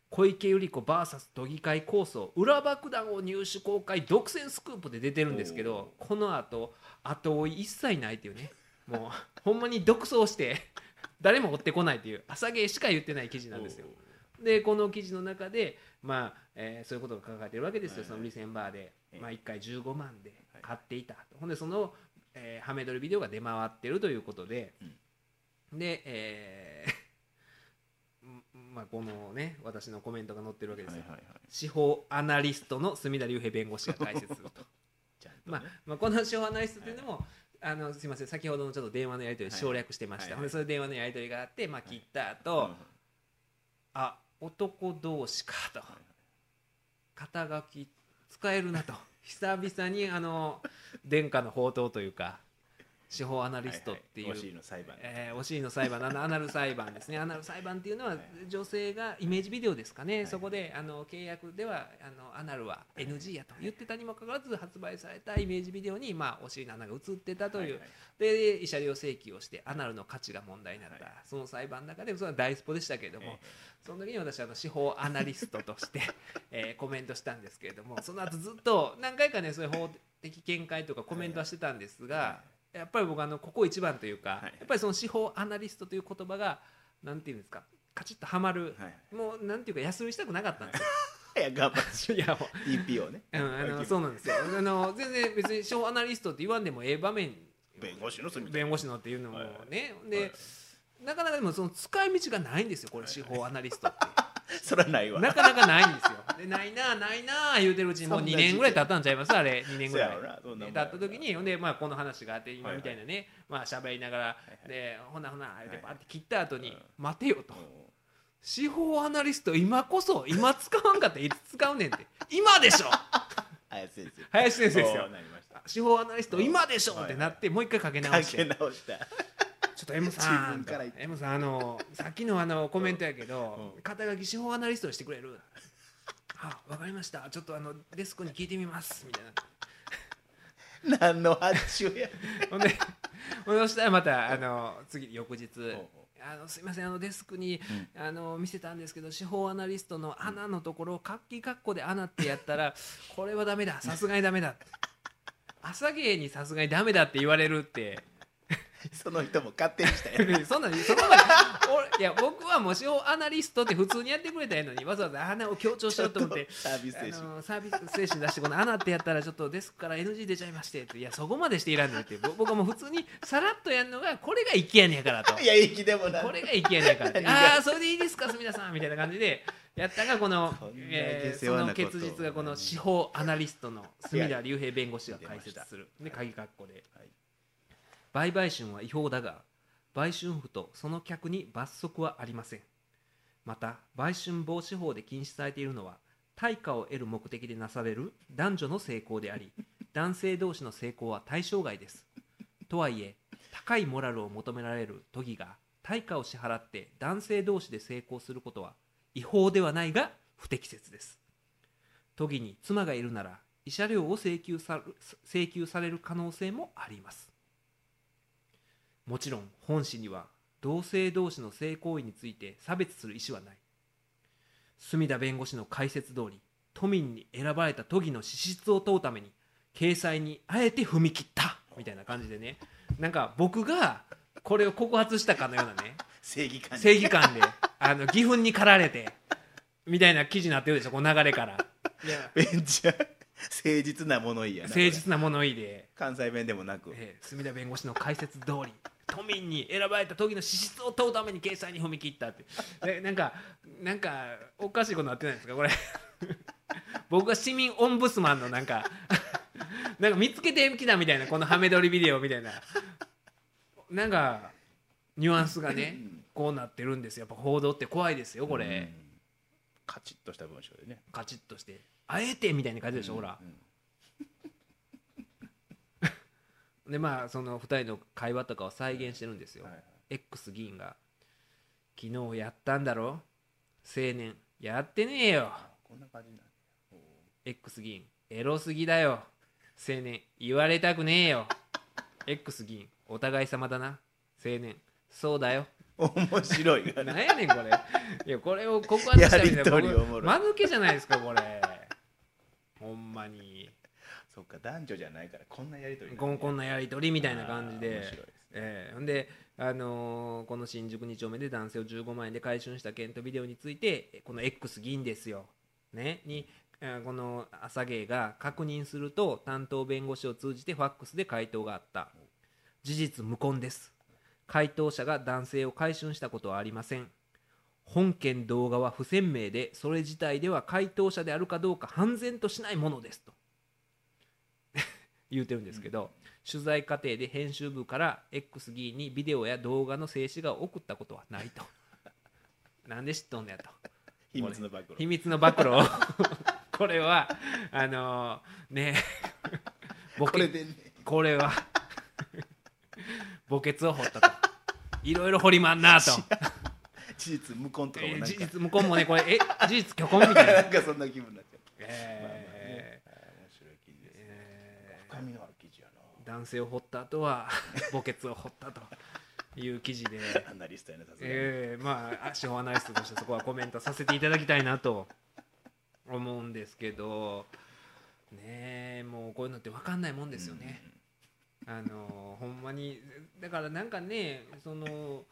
小池百合子 VS 都議会構想裏爆弾を入手公開独占スクープで出てるんですけどこのあと後追い一切ないっていうね。もう ほんまに独走して誰も追ってこないっていう朝芸しか言ってない記事なんですよ。でこの記事の中で、まあえーそういうことが書かれてるわけですよ、そのリセンバーで、ええ。まあ、1回15万で買っていた、ほんでその、えーハメ撮りビデオが出回ってるということで、で、えーん まあ、このね私のコメントが載ってるわけですよ、はいはいはい。司法アナリストの隅田隆平弁護士が解説すると。ちゃんとね。まあ、まあこの司法アナリストというのも、あのすいません先ほどのちょっと電話のやり取り省略してました、はいほんでそういう電話のやり取りがあって、まあ、切った後、うんあ男同士かと。肩書き使えるなと。久々にあの殿下の宝刀というか司法アナリストっていう、はい。はいお尻の裁判。えーお尻の裁判。アナル裁判ですね。アナル裁判っていうのは女性がイメージビデオですかね、い。そこであの契約ではあのアナルは NG やと言ってたにもかかわらず発売されたイメージビデオに、まあ、お尻の穴が映ってたという、はいはいで慰謝料請求をしてアナルの価値が問題になった、はいその裁判の中でそれは大スポでしたけれども、えその時に私はあの司法アナリストとして、えーコメントしたんですけれどもその後ずっと何回かねそういう法的見解とかコメントはしてたんですが、やっぱり僕あのここ一番というか、はい。やっぱりその司法アナリストという言葉がなんていうんですかカチッとはまる、はい。もうなんていうか安売りしたくなかったんですよ。いや頑張っていやもう。TP をね。うん、あのそうなんですよ。あの全然別に司法アナリストって言わんでもええ場面。弁護士の弁護士のっていうのもね、で、はい。なかなかでもその使い道がないんですよこれ司法アナリストって。そらないわ。なかなかないんですよ。でないなないな言うてるうちにもう2そんな年ぐらい経ったんちゃいます？あれ2年ぐらい。経った時にほんでまあこの話があって今みたいなねまあ喋りながらはいでほなほな言うてはいバーって切った後にうん。待てよと。うん。司法アナリスト今こそ今使わんかったらいつ使うねんって。今でしょ。林先生。林先生ですよ。司法アナリスト今でしょはいってなってもう一回かけ直かけして直したちょっと M さん M さんあのさっきのあのコメントやけどうん。肩書き司法アナリストにしてくれる？あわかりました。ちょっとあのデスクに聞いてみますみたいな。何の発注や ほんでそしたらまたあの次翌日。あのすいませんあのデスクに、あの見せたんですけど司法アナリストの穴のところをカッキカッコで穴ってやったらこれはダメだ。さすがにダメだ。朝芸にさすがにダメだって言われるって その人も勝手にしたや。そんなにそこまで俺いや僕はもう司法アナリストって普通にやってくれたらいいのにわざわざ穴を強調しようと思って サービス精あ神のサービス精神出してこの穴ってやったらちょっとデスクから NG 出ちゃいましてっていやそこまでしていらんのってぼ僕はもう普通にさらっとやるのがこれが粋やねんからと。いや息でもな。これが粋やねんからああーそれでいいですか皆さんみたいな感じで。やったがこのそんなえーその結実がこの司法アナリストの隅田隆平弁護士が解説するで鍵括弧で。はい売買春は違法だが売春婦とその客に罰則はありません。また売春防止法で禁止されているのは対価を得る目的でなされる男女の性交であり男性同士の性交は対象外です。とはいえ高いモラルを求められる都議が対価を支払って男性同士で性交することは違法ではないが不適切です。都議に妻がいるなら慰謝料を請求さ請求される可能性もあります。もちろん本誌には同性同士の性行為について差別する意思はない。隅田弁護士の解説通り都民に選ばれた都議の資質を問うために掲載にあえて踏み切ったみたいな感じでね。なんか僕がこれを告発したかのようなね正義感正義感であの義憤に駆られてみたいな記事になってるでしょこの流れから。いや。ベンチャー誠実な物言いやな誠実な物言いで。関西弁でもなく。えー、隅田弁護士の解説通り都民に選ばれた都議の資質を問うために掲載に踏み切ったって。でなんかなんかおかしいことになってないですかこれ？僕が市民オンブスマンのなんか なんか見つけてきたみたいなこのハメ撮りビデオみたいな。なんかニュアンスがねうんこうなってるんですよ。やっぱ報道って怖いですよこれ、うん。カチッとした文章でね。カチッとして「あえて」みたいに書いてるでしょ、ほら。うんでまあその2人の会話とかを再現してるんですよ、はいはい。X 議員が「昨日やったんだろ？青年。やってねえよ。あこんな感じなん X 議員エロすぎだよ。青年。言われたくねえよ。X 議員お互い様だな。青年。そうだよ。面白い なんやねんこれ。いやこれを告発したみたいな。間抜けじゃないですかこれ。ほんまにそっか男女じゃないからこんなやりとり。こんこんなやり取りみたいな感じで。面ね。えーほんで、あのーこの新宿2丁目で男性を15万円で回収した件とビデオについてえこの X 議員ですよ、ね、にえーこの朝芸が確認すると担当弁護士を通じてファックスで回答があった。事実無根です。回答者が男性を回収したことはありません。本件動画は不鮮明でそれ自体では回答者であるかどうか判然としないものですと言うてるんですけど、取材過程で編集部から X 議員にビデオや動画の静止画を送ったことはないと。なんで知っとんねやと。秘密の暴露。秘密の暴露を。これはあのーね。ボケこれは墓穴を掘ったと。いろいろ掘りまんなと。事実無根とかも事実向こうもねこれえ事実虚婚みたいな、なんかそんな気分になっちゃう。えーまあまあね面白い記事ですねえー深みのある記事や男性を掘った後は 墓穴を掘ったという記事で。な アナリストやなさすがに。えーまあ司法アナリストとしてそこはコメントさせていただきたいなと思うんですけど。ねえもうこういうのって分かんないもんですよね。あのほんまにだからなんかねその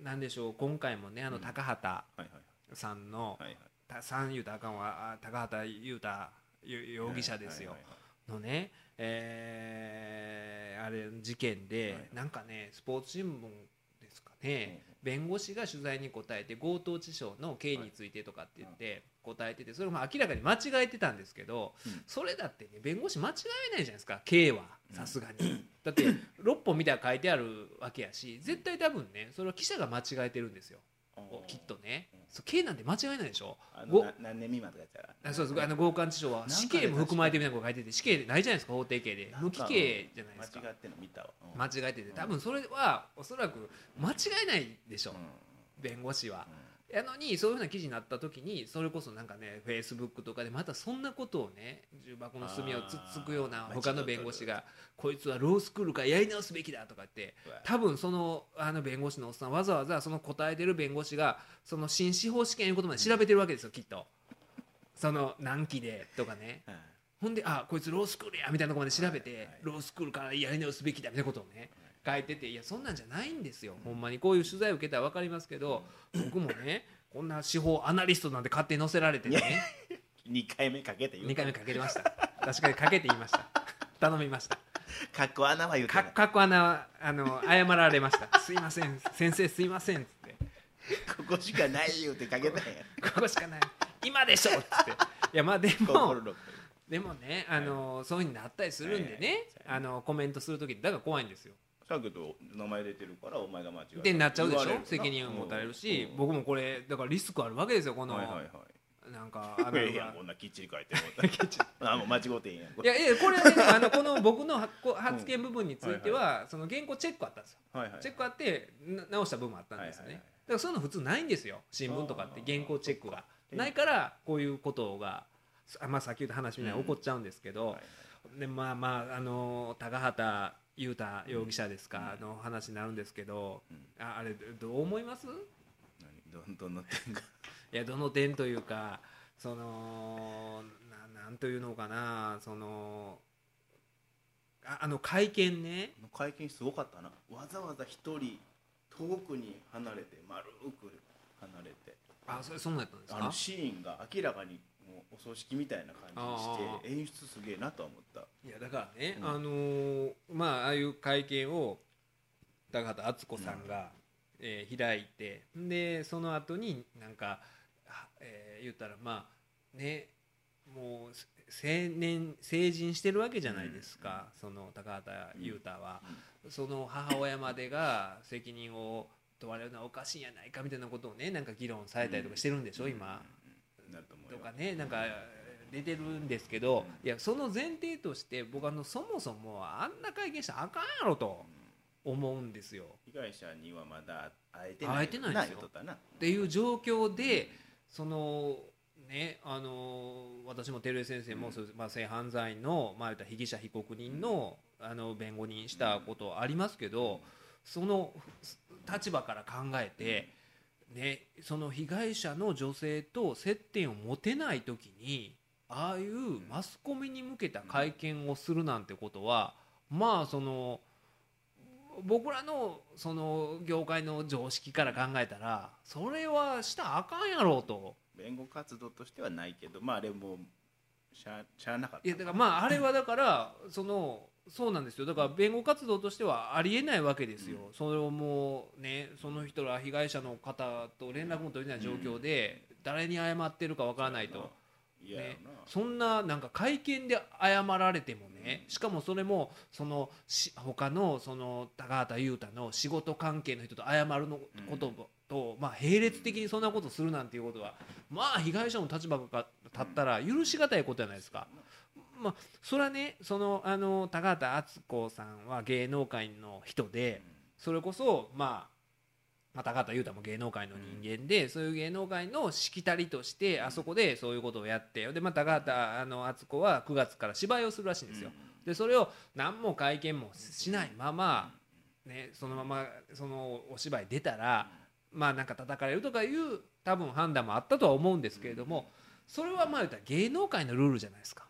なんでしょう今回もねあのうん。高畑さんの、さん言うたらあかんわ。あ高畑裕太ゆ容疑者ですよ。はいはいはいのね、えーあれ事件で、はい。なんかねスポーツ新聞ですかね、弁護士が取材に答えて強盗致傷の刑についてとかって言って答えててそれも明らかに間違えてたんですけど、うん。それだってね弁護士間違えないじゃないですか刑は。さすがに、だって6本見たら書いてあるわけやし絶対多分ねそれは記者が間違えてるんですよ。きっとね。うんそう刑なんて間違えないでしょ？あごのな何年未満とかやったら。あそうですあの強姦致傷は死刑も含まれてるみたいなこと書いてて死刑ないじゃないですか法定刑で。無期刑じゃないですか。間違ってんの見たわ。うん。間違えてて。多分それはおそらく間違いないでしょ。うん。弁護士は。うんやのにそういうふうな記事になった時にそれこそなんかねフェイスブックとかでまたそんなことをね重箱の隅をつっつくような他の弁護士がこいつはロースクールからやり直すべきだとかって多分そのあの弁護士のおっさんわざわざその答えてる弁護士がその新司法試験いうことまで調べてるわけですよきっと。その何期でとかね。はいほんであこいつロースクールやみたいなところまで調べて、ロースクールからやり直すべきだみたいなことをね書いてていやそんなんじゃないんですよ、ほんまにこういう取材を受けたら分かりますけど、僕もねこんな司法アナリストなんて勝手に載せられてね。2回目かけて言う2回目かけてました。確かにかけて言いました。頼みました。かっこ穴は言うてかかっこ穴はあの謝られました。すいません。先生すいませんっつって。ここしかない言うてかけたんや。ここしかない。今でしょっつって。いやまあでもでもねあの、そういうふうになったりするんでね、はいはい。あのコメントする時だから怖いんですよだけど名前出てるからお前が間違えたでなっちゃうでしょ？責任を持たれるし、うん。僕もこれだからリスクあるわけですよこの、はいはいはい。なんか あのいやこんなきっちり書いて あもう間違うてんやんいやいやこれはねあのこの僕の発言部分については、その原稿チェックあったんですよ。はいはいチェックあってな直した部分あったんですね、はいはいはい。だからそういうの普通ないんですよ新聞とかって原稿チェックがうんないからこういうことがあまあさっき言った話みたいに起こっちゃうんですけど、はい。でまあまああの高畑裕太容疑者ですか、の話になるんですけど、うん。ああれどう思います？何？どん どんの点が？いやどの点というかそのななんというのかなそのああの会見ね。会見すごかったな。わざわざ一人遠くに離れて丸く離れて。あそれそんなったんですか？あのシーンが明らかにお葬式みたいな感じにあして演出すげえなとは思った。いやだからね、うん。あのーまあああいう会見を高畑敦子さんが、えー開いてでその後になんか、あえー言ったらまあねもう成年成人してるわけじゃないですか、その高畑裕太は、その母親までが責任を問われるのはおかしいんやないかみたいなことをねなんか議論されたりとかしてるんでしょ、今。なるとかねなんか出てるんですけど、いやその前提として僕あのそもそもあんな会見したらあかんやろと思うんですよ。被害者にはまだ会えてない。会えてないですよっていう状況でそのねあの私も照江先生も、そうまあ、性犯罪の、まあ、被疑者被告人のあの弁護人したことありますけどその立場から考えて、ね、その被害者の女性と接点を持てない時にああいうマスコミに向けた会見をするなんてことはまあその僕らのその業界の常識から考えたらそれはしたらあかんやろうと。弁護活動としてはないけどまああれもしゃしゃあなかった。いやだからまああれはだからそのそうなんですよ。だから弁護活動としてはありえないわけですよ、それをもうねその人ら被害者の方と連絡も取れない状況で誰に謝ってるかわからないと。ね、そんななんか会見で謝られてもねしかもそれもそのし他のその高畑裕太の仕事関係の人と謝るのことと、まあ、並列的にそんなことするなんていうことはまあ被害者の立場が立ったら許し難いことじゃないですか。まあ、それはねそのあの高畑敦子さんは芸能界の人でそれこそまあまあ、高畑裕太も芸能界の人間で、そういう芸能界のしきたりとしてあそこでそういうことをやってで、まあ、高畑あの敦子は9月から芝居をするらしいんですよ。でそれを何も会見もしないまま、ね、そのままそのお芝居出たらまあなんか叩かれるとかいう多分判断もあったとは思うんですけれどもそれはまあ言ったら芸能界のルールじゃないですか。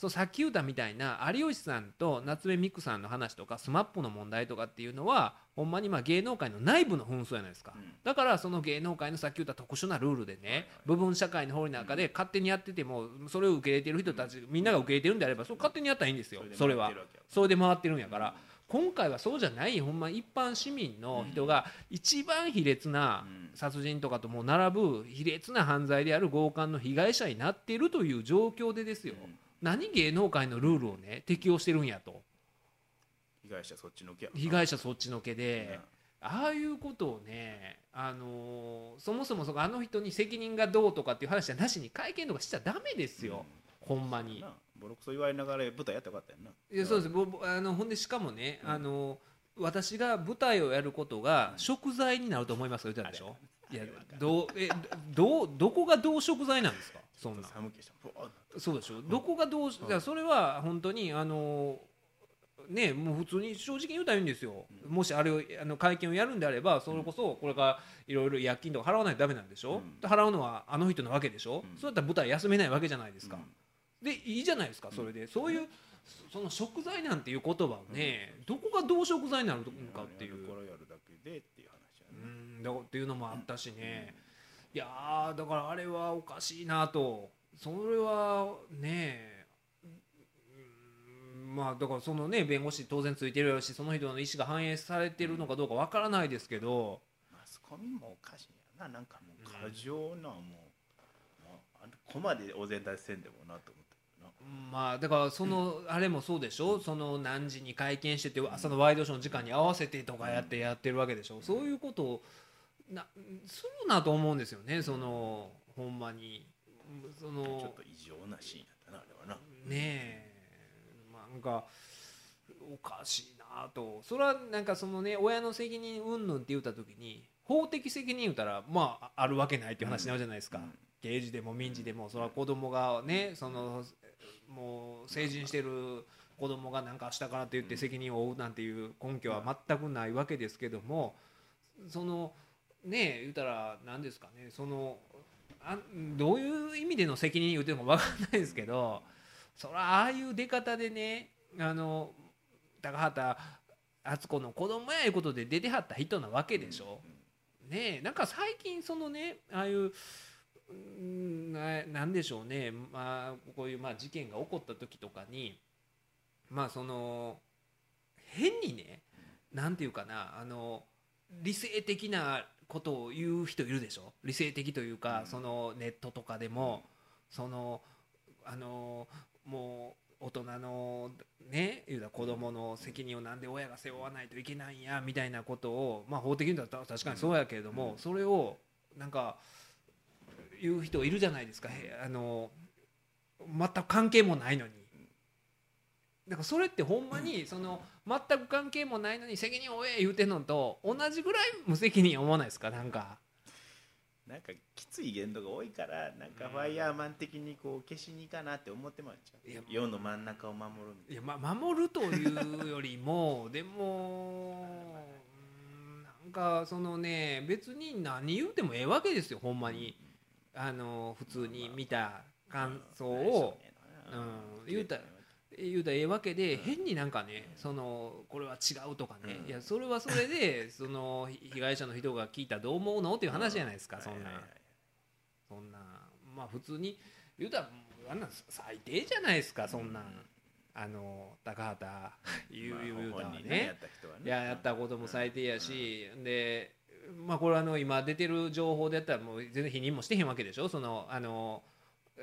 そうさっき言ったみたいな有吉さんと夏目ミクさんの話とか SMAP の問題とかっていうのはほんまにまあ芸能界の内部の紛争じゃないですか、だからその芸能界のさっき言った特殊なルールでね部分社会の法律の中で勝手にやっててもそれを受け入れてる人たちみんなが受け入れてるんであればそう勝手にやったらいいんですよ。それは。それで回ってるんやから。今回はそうじゃないほんま一般市民の人が一番卑劣な殺人とかとも並ぶ卑劣な犯罪である強姦の被害者になっているという状況でですよ、何芸能界のルールをね適用してるんやと。被害者そっちのけや被害者そっちのけで、ああいうことをね、あのーそもそもそのあの人に責任がどうとかっていう話じゃなしに会見とかしちゃダメですよ、ほんまに。な。ボロクソ言われながら舞台やったらよかったよな。いやそうです。ぼぼあのほんでしかもね、あの私が舞台をやることが食材になると思いますか言ってたでしょいやどうえどうどこがどう食材なんですか？そんな。寒気した。そうでしょどこがどうしだからそれは本当にあのねもう普通に正直に言うたらいいんですよ、もしあれをあの会見をやるんであればそれこそこれからいろいろ薬金とか払わないとダメなんでしょ、で払うのはあの人なわけでしょ、そうやったら舞台休めないわけじゃないですか、でいいじゃないですかそれで、そういうその食材なんていう言葉をね、どこがどう食材になるのかっていう。これやるだけでっていううんだっていうのもあったしね、いやーだからあれはおかしいなとそれはねうんまあだからそのね弁護士当然ついてるやろしその人の意思が反映されてるのかどうかわからないですけど、マスコミもおかしいやななんかもう過剰なもう,、あんここまでお膳立てせんでもなと思まあだからそのあれもそうでしょ？その何時に会見してて朝のワイドショーの時間に合わせてとかやってやってるわけでしょ？そういうことをなするなと思うんですよねそのほんまに。そのちょっと異常なシーンやったなあれはな。ねえ。なんかおかしいなと。それはなんかそのね親の責任云々って言った時に法的責任言ったらまああるわけないっていう話になるじゃないですか、刑事でも民事でもそれは子供がねそのもう成人してる子供がなんかしたからと言って責任を負うなんていう根拠は全くないわけですけどもそのねえ言ったら何ですかねそのあどういう意味での責任言うてるのか分かんないですけどそらああいう出方でねあの高畑敦子の子供やいうことで出てはった人なわけでしょ。ねえなんか最近そのねああいううんななんでしょうね、まあ、こういうまあ事件が起こった時とかにまあその変にねなんていうかなあの理性的なことを言う人いるでしょ？理性的というか、そのネットとかでも、そのあのもう大人のね言うたら子供の責任をなんで親が背負わないといけないんやみたいなことをまあ法的にだったら確かにそうやけれども、うん。それをなんか言う人いるじゃないですか。へあの全く関係もないのに。だからそれってほんまにその全く関係もないのに責任を負え言うてんのと同じぐらい無責任思わないですか？なんか。なんかきつい言動が多いからなんかファイヤーマン的にこう消しにかなって思ってまう。じいやゃん世の真ん中を守るみたいいや、ま、守るというよりも でもうんなんかそなね別に何言うてもええわけですよほんまにあの普通に見た感想をうん言うたら言うたらええわけで変になんかねそのこれは違うとかねいやそれはそれでその被害者の人が聞いたどう思うのっていう話じゃないですかそんなそんなまあ普通に言うたらあんな最低じゃないですかそんなあの高畑言う言うたらねやった人はねやったことも最低やしでまあこれあの今出てる情報でやったらもう全然否認もしてへんわけでしょ？そのあの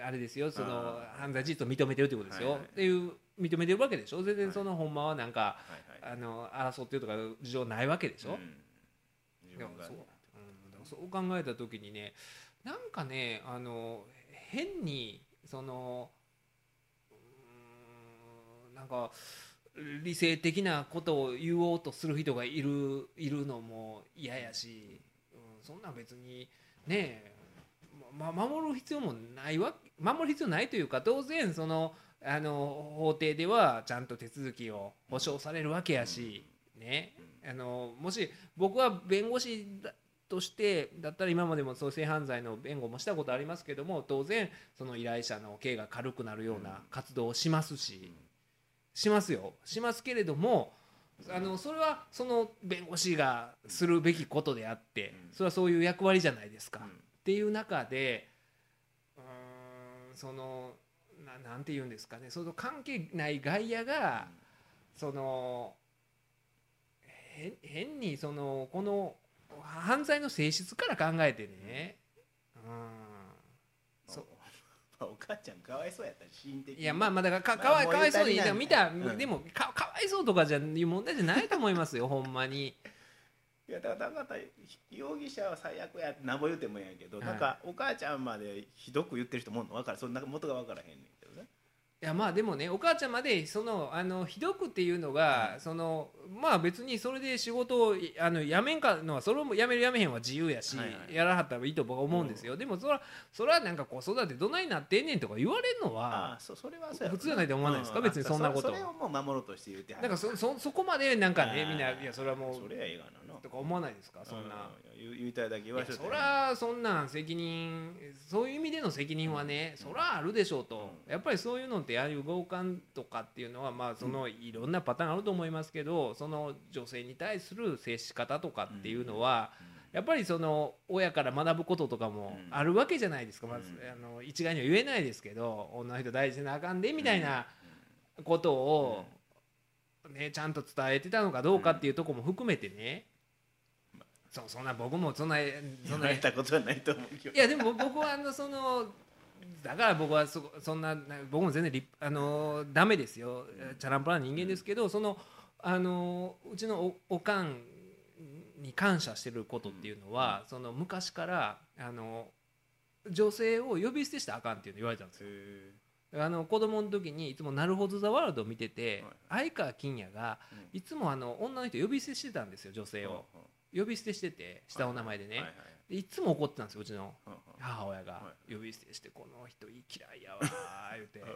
あれですよ。その犯罪事実を認めてるってことですよ、はいはい。っていう認めてるわけでしょ？全然そのほんまはなんか、はいはい。あの争ってるとかいう事情ないわけでしょ、うん。自分がいやそう,、うん、そう考えた時にねなんかねあの変にそのうーんなんか理性的なことを言おうとする人がいるいるのも嫌やし、うん、そんなん別にねま、守る必要もないわ守る必要ないというか当然そのあの法廷ではちゃんと手続きを保障されるわけやし、ね。あのもし僕は弁護士だとしてだったら今までもそう性犯罪の弁護もしたことありますけども当然その依頼者の刑が軽くなるような活動をしますし、しますよ。しますけれどもあのそれはその弁護士がするべきことであってうん。それはそういう役割じゃないですか。うん。っていう中でうーんそのななんて言うんですかね。その関係ない外野がそのへ変にそのこの犯罪の性質から考えてね、うん、お母ちゃんかわいそうやったし心的に。いやまあまあだからかまあかわかわいそうに言うたりなん見た、うん。でもかかわいそうとかじゃいう問題じゃないと思いますよほんまに。いやだから高田容疑者は最悪やってなんぼ言うてもやけど、はい。なんかお母ちゃんまでひどく言ってる人もおんの分かるそんな元が分からへんねんいやまあでもねお母ちゃんまでそのあのひどくっていうのが、そのまあ別にそれで仕事をあの辞めんかのはそれも辞める辞めへんは自由やし、はいはい。やらはったらいいと僕は思うんですよ、でもそらそらなんか子育てどないなってんねんとか言われるのあはあそそれはそうやろ普通じゃないと思わないですか？う別にそんなことそれをもう守ろうとして言うてはる。なんかそそそこまでなんかねみんないやそれはもうそれはええがな。のとか思わないですか？そんな。う言いたいだけ言わせて。そらそんなん責任そういう意味での責任はね、そらあるでしょうと、うん。やっぱりそういうのってああいう強姦とかっていうのはまあそのいろんなパターンあると思いますけどその女性に対する接し方とかっていうのは、やっぱりその親から学ぶこととかもあるわけじゃないですか、まずうん。あの一概には言えないですけど女の人大事せなあかんでみたいなことを、ね、ちゃんと伝えてたのかどうかっていうところも含めてね、そうそんな僕もそんなそんな言われたことはないと思うけど。いやでも僕はあのそのだから僕はそそんなな僕も全然立あのダメですよ。チャランポランな人間ですけどそのあのうちのおおかんに感謝してることっていうのは、その昔からあの女性を呼び捨てしたらあかんっていうの言われたんですよ。へあの子供の時にいつも「なるほど・ザ・ワールド」を見ててはい。相川金也がうん。いつもあの女の人呼び捨てしてたんですよ女性を呼び捨てしてて下の名前でね。はいつも怒ってたんですようちのはい母親が。は呼び捨てしてこの人嫌いやわ 言うて。うん。も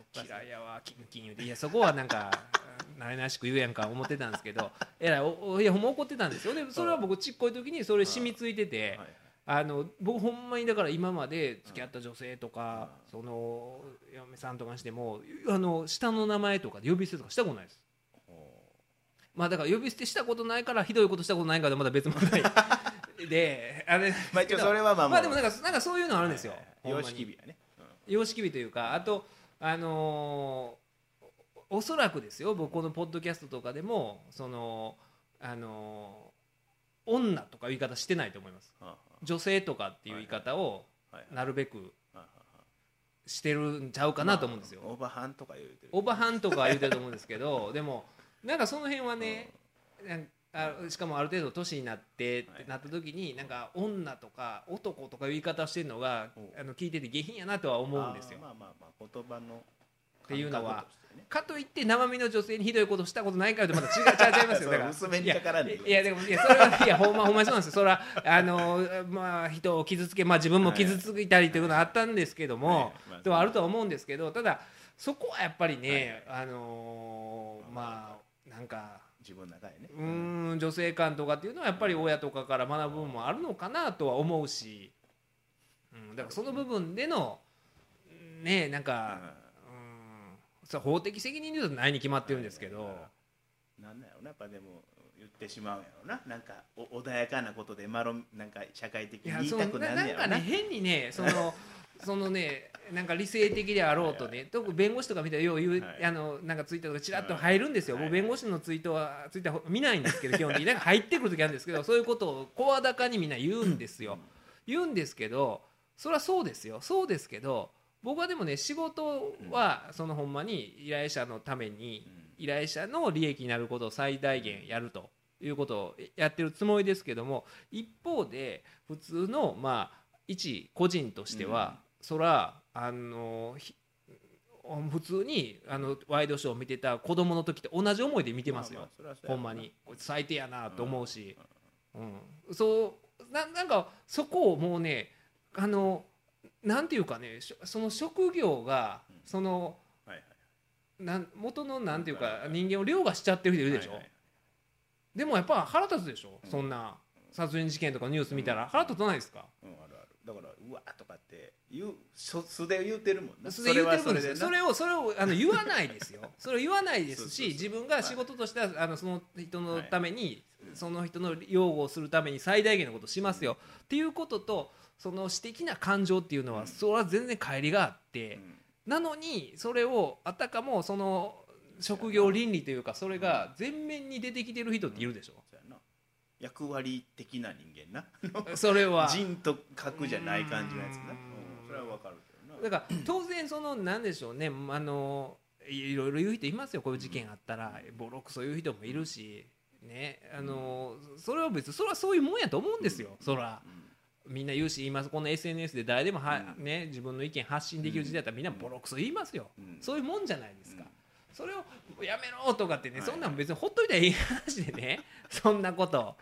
う嫌いやわキンキン言うて。いやそこはなんか 慣れなしく言うやんか思ってたんですけど えらいおおいやほんま怒ってたんですよ。でそれは僕ちっこい時にそれ染みついててあの僕ほんまにだから今まで付き合った女性とかその嫁さんとかにしてもあの下の名前とかで呼び捨てとかしたことないです。ほまあだから呼び捨てしたことないからひどいことしたことないからでまだ別問題。であれうまあ一応それはまあまあでもなんかなんかそういうのあるんですよ、様に。式美やね。様式美というかあとあのーおそらくですよ僕このポッドキャストとかでもそのあのー女とか言い方してないと思います。はあは女性とかっていう言い方をなるべくはあはしてるんちゃうかなと思うんですよ。まあオーバーハンとか言うてるオーバーハンとかは言うてると思うんですけどでもなんかその辺はねなんあしかもある程度年になってってなった時になんか女とか男とか言い方をしてるのがおあの聞いてて下品やなとは思うんですよ。まあまあまあ言葉のっていうのは。かといって生身の女性にひどいことしたことないからとまた違う違う違いますよ。だからそう薄めにかからんでいやいやでもいやそれはいやほんまほんまにそうなんですよ。それはあのまあ人を傷つけまあ自分も傷ついたりということはあったんですけども、ではあるとは思うんですけどただそこはやっぱりね、あのーまあなんか自分の中でね。うーん女性観とかっていうのはやっぱり親とかから学ぶ部分もあるのかなとは思うし、うん、だからその部分でのねなんか、うん、法的責任で言うとないに決まってるんですけど、なんだよなやっぱでも言ってしまうんやろな。なんかお穏やかなことでまろなんか社会的に言いたくななんねやろななんかね変にねその そのねなんか理性的であろうとね特に弁護士とか見たらよう言う、はい。あのなんかツイッターとかちらっと入るんですよ、はい。僕弁護士のツイートはツイッター見ないんですけど基本的に。なんか入ってくる時あるんですけど そういうことを声高にみんな言うんですよ、言うんですけどそれはそうですよ。そうですけど僕はでもね仕事はそのほんまに依頼者のために依頼者の利益になることを最大限やるということをやってるつもりですけども一方で普通のまあ一個人としては、そらあのひ普通にあのワイドショーを見てた子供の時と同じ思いで見てますよ、ああそれはそうやろな。ほんまに。こいつ最低やなと思うし、うんそうななんかそこをもうねあのなんていうかねその職業がそのはいはいなん元のなんていうか人間を凌駕しちゃってる人いるでしょ、はいはい。でもやっぱ腹立つでしょ、うん。そんな殺人事件とかニュース見たら腹立たないですか、うんだからうわーとかって言うそ素で言うてるもんな。それ言ってるんそれはでそれをそれをあの言わないですよ。それを言わないですし自分が仕事としてはあのその人のために、うんその人の擁護をするために最大限のことをしますよ、っていうこととその私的な感情っていうのは、うんそれは全然乖離があって、うん。なのにそれをあたかもその職業倫理というかそれが全面に出てきてる人っているでしょ、そう役割的な人間な。それは。人と格じゃない感じのやつな。うん。うん。それはわかるけどな。だから当然そのなんでしょうね。あのいろいろ言う人いますよ。こういう事件あったら。ボロクソ言う人もいるし。ね。あのそれは別にそれはそういうもんやと思うんですよ。そら。みんな言うし今この SNS で誰でもは、うん。ね、自分の意見発信できる時代だったらみんなボロクソ言いますよ、うん。そういうもんじゃないですか、うんそれをやめろとかってね、はい。そんなん別にほっといたらいい話でね。そんなこと。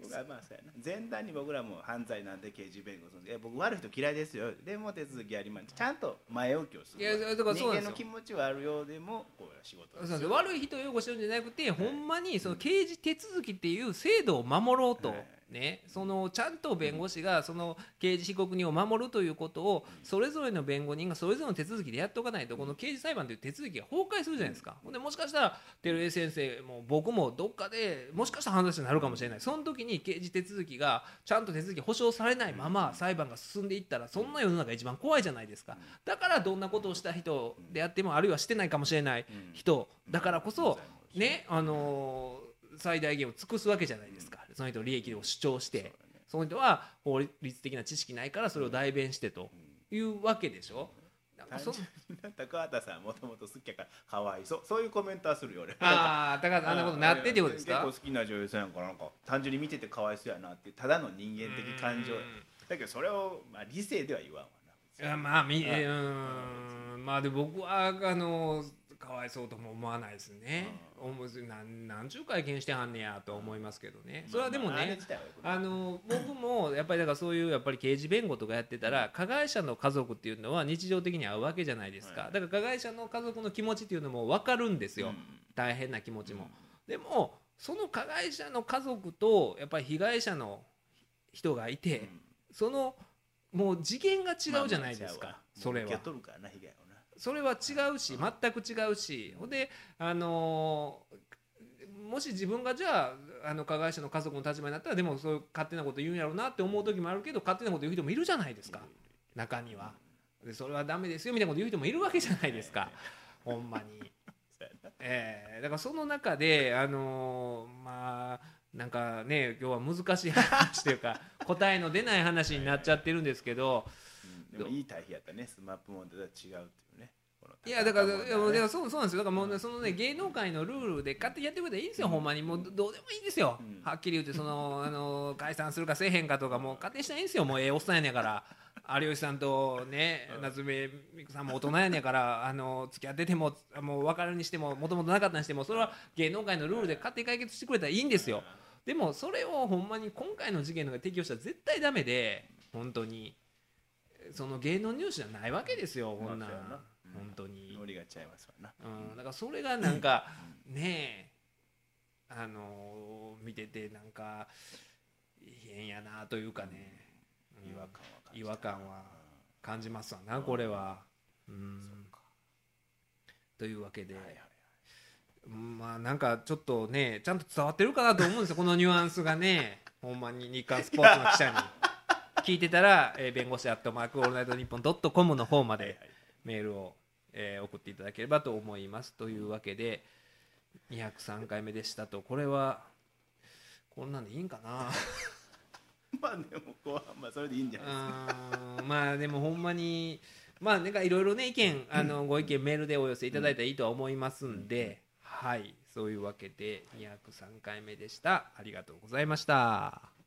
僕はまあそうやな。前段に僕らも犯罪なんで刑事弁護するんでいや僕悪い人嫌いですよ。でも手続きやりますちゃんと前置きをする。いやだからそう人間の気持ちはあるようでもこう仕事ですよ。悪い人を擁護してるんじゃなくて、ほんまにその刑事手続きっていう制度を守ろうと、はいね、そのちゃんと弁護士がその刑事被告人を守るということをそれぞれの弁護人がそれぞれの手続きでやっておかないとこの刑事裁判という手続きが崩壊するじゃないですか。ほんでもしかしたら照江先生も僕もどっかでもしかしたら犯罪者になるかもしれない。その時に刑事手続きがちゃんと手続き保障されないまま裁判が進んでいったらそんな世の中一番怖いじゃないですか。だからどんなことをした人であってもあるいはしてないかもしれないうん。人だからこそうん。ねあのー最大限を尽くすわけじゃないですかその人の利益を主張してその人は法律的な知識ないからそれを代弁してというわけでしょ。なんかそ単純に高畑さんもともと好きやからかわいそう。そういうコメントはするよ俺。ああだからあんなことなってってことですか？結構好きな女優さんやんからなんか単純に見ててかわいそうやなってただの人間的感情や。だけどそれを、まあ、理性では言わんわいやまあみうん。まあで僕はあのかわいそうとも思わないですね。思うなんなんちゅう会見してはんねやと思いますけどね。なそれはでもまああの僕もやっぱりだからそういうやっぱり刑事弁護とかやってたら加害者の家族っていうのは日常的に会うわけじゃないですか。はい。だから加害者の家族の気持ちっていうのも分かるんですよ。うん。大変な気持ちも。でもその加害者の家族とやっぱり被害者の人がいてそのもう次元が違うじゃないですか。それは。受け取るからな被害をなそれは違うし全く違うしほんであのーもし自分がじゃああの加害者の家族の立場になったらでもそういう勝手なこと言うんやろうなって思う時もあるけど勝手なこと言う人もいるじゃないですか。中には。でそれはダメですよみたいなこと言う人もいるわけじゃないですか。ほんまに。えーだからその中であのーまあなんかね今日は難しい話というか 答えの出ない話になっちゃってるんですけど。でもいい対比やったね。スマップモデルは違うっていういやだからいやそうそうなんですよ。だからもうねそのね芸能界のルールで勝手にやってくれたらいいんですよ、ほんまにもうどどうでもいいんですよ、うん。はっきり言ってその あの解散するかせえへんかとかもう勝手にしたらいいんですよ。もうええおっさんやねんから。有吉さんとね夏目美久さんも大人やねんからあの付き合っててももう別れにしてももともとなかったにしてもそれは芸能界のルールで勝手に解決してくれたらいいんですよ。でもそれをほんまに今回の事件のが適用したら絶対ダメで本当に。その芸能ニュースじゃないわけですよこんな本当に。ノリがちゃいますわな。うん、だからそれがなんかねえあのー見ててなんか変やなというかね、うん。違和感は感じた違和感は感じますわなこれは。うん。というわけで、はいはいはい。まあなんかちょっとねちゃんと伝わってるかなと思うんですよこのニュアンスがね。ほんまに日刊スポーツの記者に。聞いてたら、えー弁護士アットマークオールナイトニッポンドットコムの方まで、メールを、えー送っていただければと思いますというわけで203回目でしたと。これはこんなんでいいんかな？まあでもこうまあそれでいいんじゃないですか。まあでもほんまにまあなんかいろいろね意見あのご意見メールでお寄せいただいたらいいとは思いますんではい。そういうわけで203回目でした。ありがとうございました。